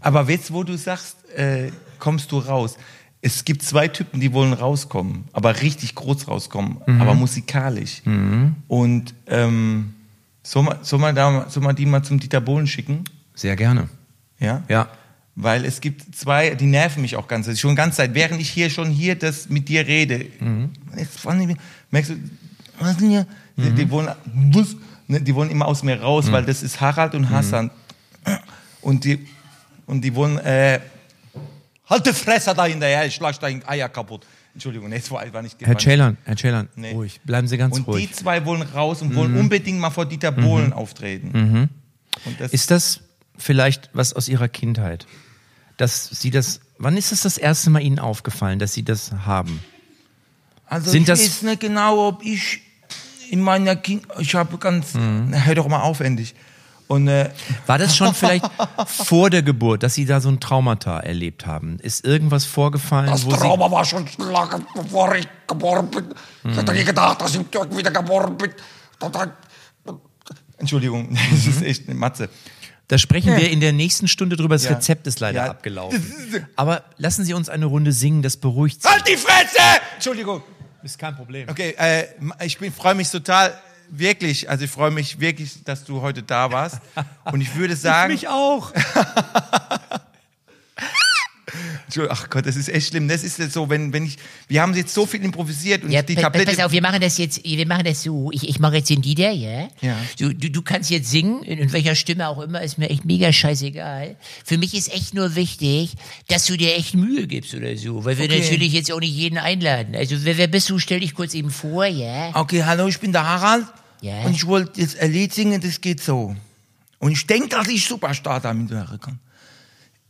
Aber jetzt, wo du sagst, äh, kommst du raus. Es gibt zwei Typen, die wollen rauskommen, aber richtig groß rauskommen, aber musikalisch. Und ähm, soll, man, soll, man da, soll man die mal zum Dieter Bohlen schicken? Sehr gerne. Ja? Ja. Weil es gibt zwei, die nerven mich auch ganz, schon ganz Zeit, während ich hier schon hier das mit dir rede. Jetzt vor allem, merkst du, was denn hier? Die, die wollen, was? Ne, die wollen immer aus mir raus, weil das ist Harald und Hassan. Und die, und die wollen, äh, halt die Fresse da hinterher, ich schlag dein Eier kaputt. Entschuldigung, jetzt war, war nicht Herr. Ceylan, Herr Ceylan, Nee. ruhig. Bleiben Sie ganz Und die ruhig. zwei wollen raus und wollen unbedingt mal vor Dieter Bohlen auftreten. Und das Ist das vielleicht was aus Ihrer Kindheit? Dass Sie das, wann ist es das erste Mal Ihnen aufgefallen, dass Sie das haben? Also Sind ich das- weiß nicht genau, ob ich in meiner Kind, ich habe ganz, Mhm. Hör doch mal auf endlich. Und äh, War das schon vielleicht vor der Geburt, dass Sie da so ein Traumata erlebt haben? Ist irgendwas vorgefallen, Das wo Sie... Trauma war schon lange bevor ich geboren bin. Ich hätte nie gedacht, dass ich wieder geboren bin. Entschuldigung, das ist echt eine Matze. Da sprechen wir in der nächsten Stunde drüber. Das Ja. Rezept ist leider Ja. abgelaufen. Aber lassen Sie uns eine Runde singen, das beruhigt Sie. Halt die Fresse! Entschuldigung. Ist kein Problem. Okay, äh, ich freue mich total, wirklich, also ich freue mich wirklich, dass du heute da warst. Und ich würde sagen, Mich auch. Ach Gott, das ist echt schlimm. Das ist jetzt so, wenn, wenn ich, wir haben jetzt so viel improvisiert und Ja, die Tablette. pass auf, wir machen das jetzt, wir machen das so. Ich, ich mache jetzt den Lieder, ja? Ja. Du, du, du kannst jetzt singen, in, in welcher Stimme auch immer, ist mir echt mega scheißegal. Für mich ist echt nur wichtig, dass du dir echt Mühe gibst oder so, weil wir Okay. natürlich jetzt auch nicht jeden einladen. Also, wer, wer bist du? Stell dich kurz eben vor, ja? Okay, hallo, ich bin der Harald. Ja. Und ich wollte jetzt ein Lied singen, das geht so. Und ich denke, dass ich Superstar damit werden kann.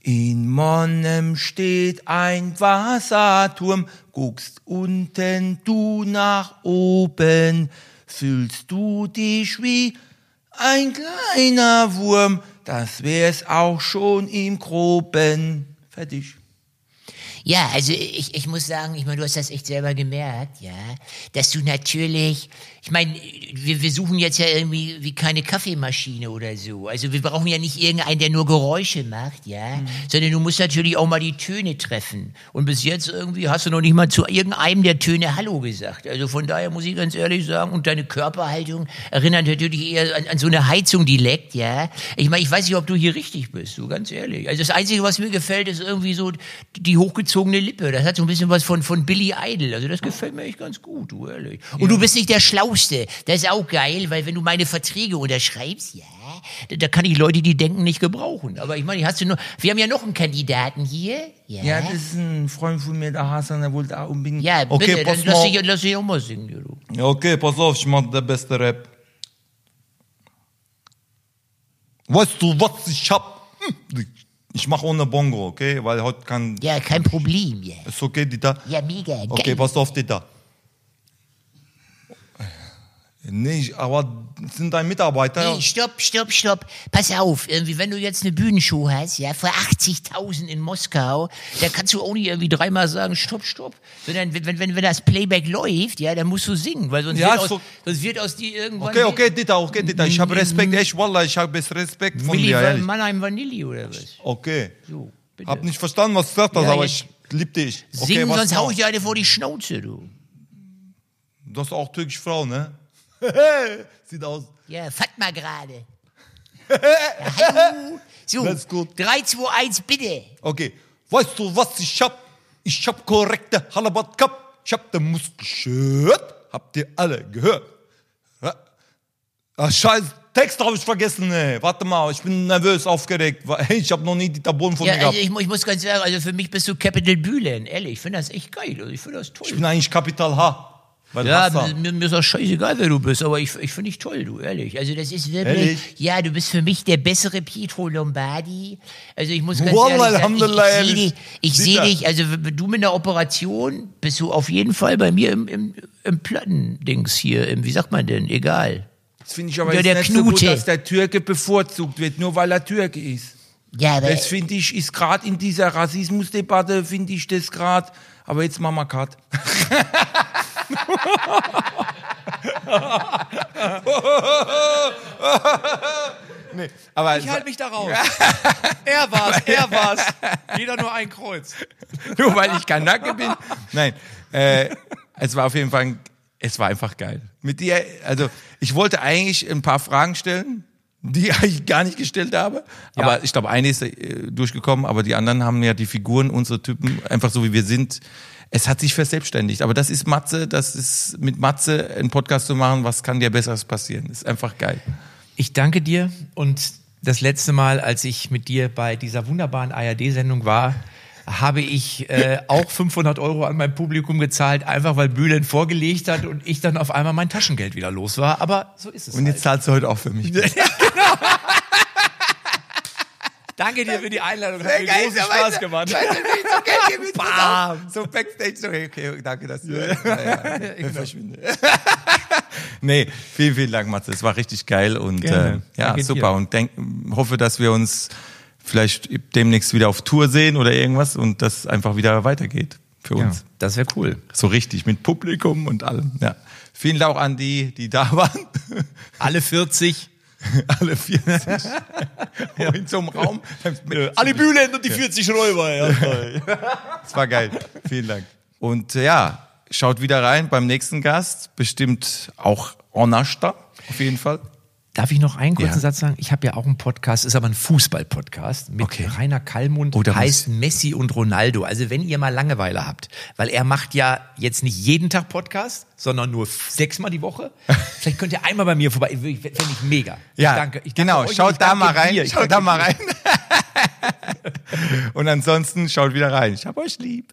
In Monnem steht ein Wasserturm, guckst unten du nach oben, fühlst du dich wie ein kleiner Wurm, das wär's auch schon im Groben. Fertig. Ja, also ich, ich muss sagen, ich meine, du hast das echt selber gemerkt, ja, dass du natürlich, ich meine, wir, wir suchen jetzt ja irgendwie wie keine Kaffeemaschine oder so. Also wir brauchen ja nicht irgendeinen, der nur Geräusche macht, ja, sondern du musst natürlich auch mal die Töne treffen. Und bis jetzt irgendwie hast du noch nicht mal zu irgendeinem der Töne Hallo gesagt. Also von daher muss ich ganz ehrlich sagen, und deine Körperhaltung erinnert natürlich eher an, an so eine Heizung, die leckt, ja. Ich meine, ich weiß nicht, ob du hier richtig bist, so ganz ehrlich. Also das Einzige, was mir gefällt, ist irgendwie so die hochgezogene Lippe. Das hat so ein bisschen was von, von Billy Idol. Also das gefällt mir echt ganz gut, du ehrlich. Und du bist nicht der Schlauste. Das ist auch geil, weil wenn du meine Verträge unterschreibst, ja, da, da kann ich Leute, die denken, nicht gebrauchen. Aber ich meine, hast du nur, wir haben ja noch einen Kandidaten hier. Ja, Ja, das ist ein Freund von mir, der Hasan, der wollte auch unbedingt. ja bitte, okay, dann pass lass mal. dich, lass dich auch mal singen, du. Ja, okay, pass auf, ich mach der beste Rap. Weißt du, was ich hab? Hm, Ich mach ohne Bongo, okay? Weil heute kann. Ja, kein Problem, ja. Ist okay, Dieter? Ja, mega, geil. Okay, pass auf, Dieter. Nee, aber sind dein Mitarbeiter? Nee, stopp, stopp, stopp. Pass auf, irgendwie, wenn du jetzt eine Bühnenshow hast, ja, vor 80.000 in Moskau, da kannst du auch nicht irgendwie dreimal sagen, stopp, stopp. Sondern wenn, wenn, wenn, wenn das Playback läuft, ja, dann musst du singen, weil sonst, Ja, wird, aus, so- sonst wird aus dir irgendwann... Okay, okay, Dieter, okay, Dieter. Ich habe Respekt, echt, Wallah, ich habe Respekt von Milli dir, ehrlich. Mannheim Vanilli oder was? Okay. So, bitte. Hab nicht verstanden, was du gesagt hast, Ja, aber ich lieb dich. Okay, Singen, sonst noch? hau ich dir eine vor die Schnauze, du. Du hast auch türkische Frau, ne? Sieht aus. Ja, fatt mal gerade. ja, hallo. So, Das ist gut. 3, 2, 1, bitte. Okay. Weißt du, was ich hab? Ich hab korrekte Halabat Cup. Ich hab den Muskelshirt. Habt ihr alle gehört? Ja. Ah, scheiß Text habe ich vergessen, ey. Warte mal, ich bin nervös, aufgeregt. Ich habe noch nie die Taburen von Ja, mir gehabt. also ich, ich muss ganz sagen, also für mich bist du Capital Bühlen, ehrlich. Ich finde das echt geil. Ich finde das toll. ich bin eigentlich Kapital H. Weil Ja, mir, mir ist auch scheißegal, wer du bist, aber ich, ich finde dich toll, du, ehrlich. Also das ist wirklich, Ehrlich? ja, du bist für mich der bessere Pietro Lombardi. Also ich muss ganz Wallah, ehrlich sagen, ich, ich sehe dich, ich er. dich, also du mit einer Operation bist du auf jeden Fall bei mir im, im, im Plattendings hier, im, wie sagt man denn, egal. Das finde ich aber Ja, nicht so gut, Knute. dass der Türke bevorzugt wird, nur weil er Türke ist. Ja, aber Das finde ich, ist gerade in dieser Rassismusdebatte, finde ich das gerade. Aber jetzt machen wir Cut. Aber Ich halte mich da raus. er war's, er war's. Jeder nur ein Kreuz. nur weil ich Kanake bin. Nein, äh, es war auf jeden Fall, ein- es war einfach geil. Mit dir, also ich wollte eigentlich ein paar Fragen stellen, die ich gar nicht gestellt habe. Aber ich glaube, eine ist äh, durchgekommen, aber die anderen haben ja die Figuren, unsere Typen, einfach so wie wir sind. Es hat sich verselbstständigt. Aber das ist Matze, das ist mit Matze einen Podcast zu machen, was kann dir besseres passieren? ist einfach geil. Ich danke dir und das letzte Mal, als ich mit dir bei dieser wunderbaren ARD-Sendung war, habe ich äh, auch 500 Euro an mein Publikum gezahlt, einfach weil Bühlen vorgelegt hat und ich dann auf einmal mein Taschengeld wieder los war. Aber so ist es. Und jetzt zahlst du heute auch für mich. Danke dir für die Einladung. Hat mir großen Spaß gemacht. Bam! So Backstage, so, okay, okay, danke, dass du ja, ja, verschwinde. nee, vielen, vielen Dank, Matze. Es war richtig geil und äh, ja, super. dir. Und denk, hoffe, dass wir uns vielleicht demnächst wieder auf Tour sehen oder irgendwas und das einfach wieder weitergeht für Ja, uns. das wäre cool. So richtig, mit Publikum und allem. Ja. Vielen Dank auch an die, die da waren. Alle 40. Alle 40. In so einem Raum. Alle Bühlen und die 40 Räuber. Ja. Das war geil. Vielen Dank. Und äh, ja, schaut wieder rein beim nächsten Gast. Bestimmt auch Onashta, auf jeden Fall. Darf ich noch einen kurzen Ja. Satz sagen? Ich habe ja auch einen Podcast, ist aber ein Fußball-Podcast mit Okay. Rainer Kallmund, Oh, heißt Messi und Ronaldo. Also wenn ihr mal Langeweile habt, weil er macht ja jetzt nicht jeden Tag Podcast, sondern nur sechsmal die Woche. Vielleicht könnt ihr einmal bei mir vorbei, Fände ich mega. Ja, ich danke, ich danke genau. euch schaut ich da mal rein. dir. Schaut da mal rein. Und ansonsten schaut wieder rein. Ich hab euch lieb.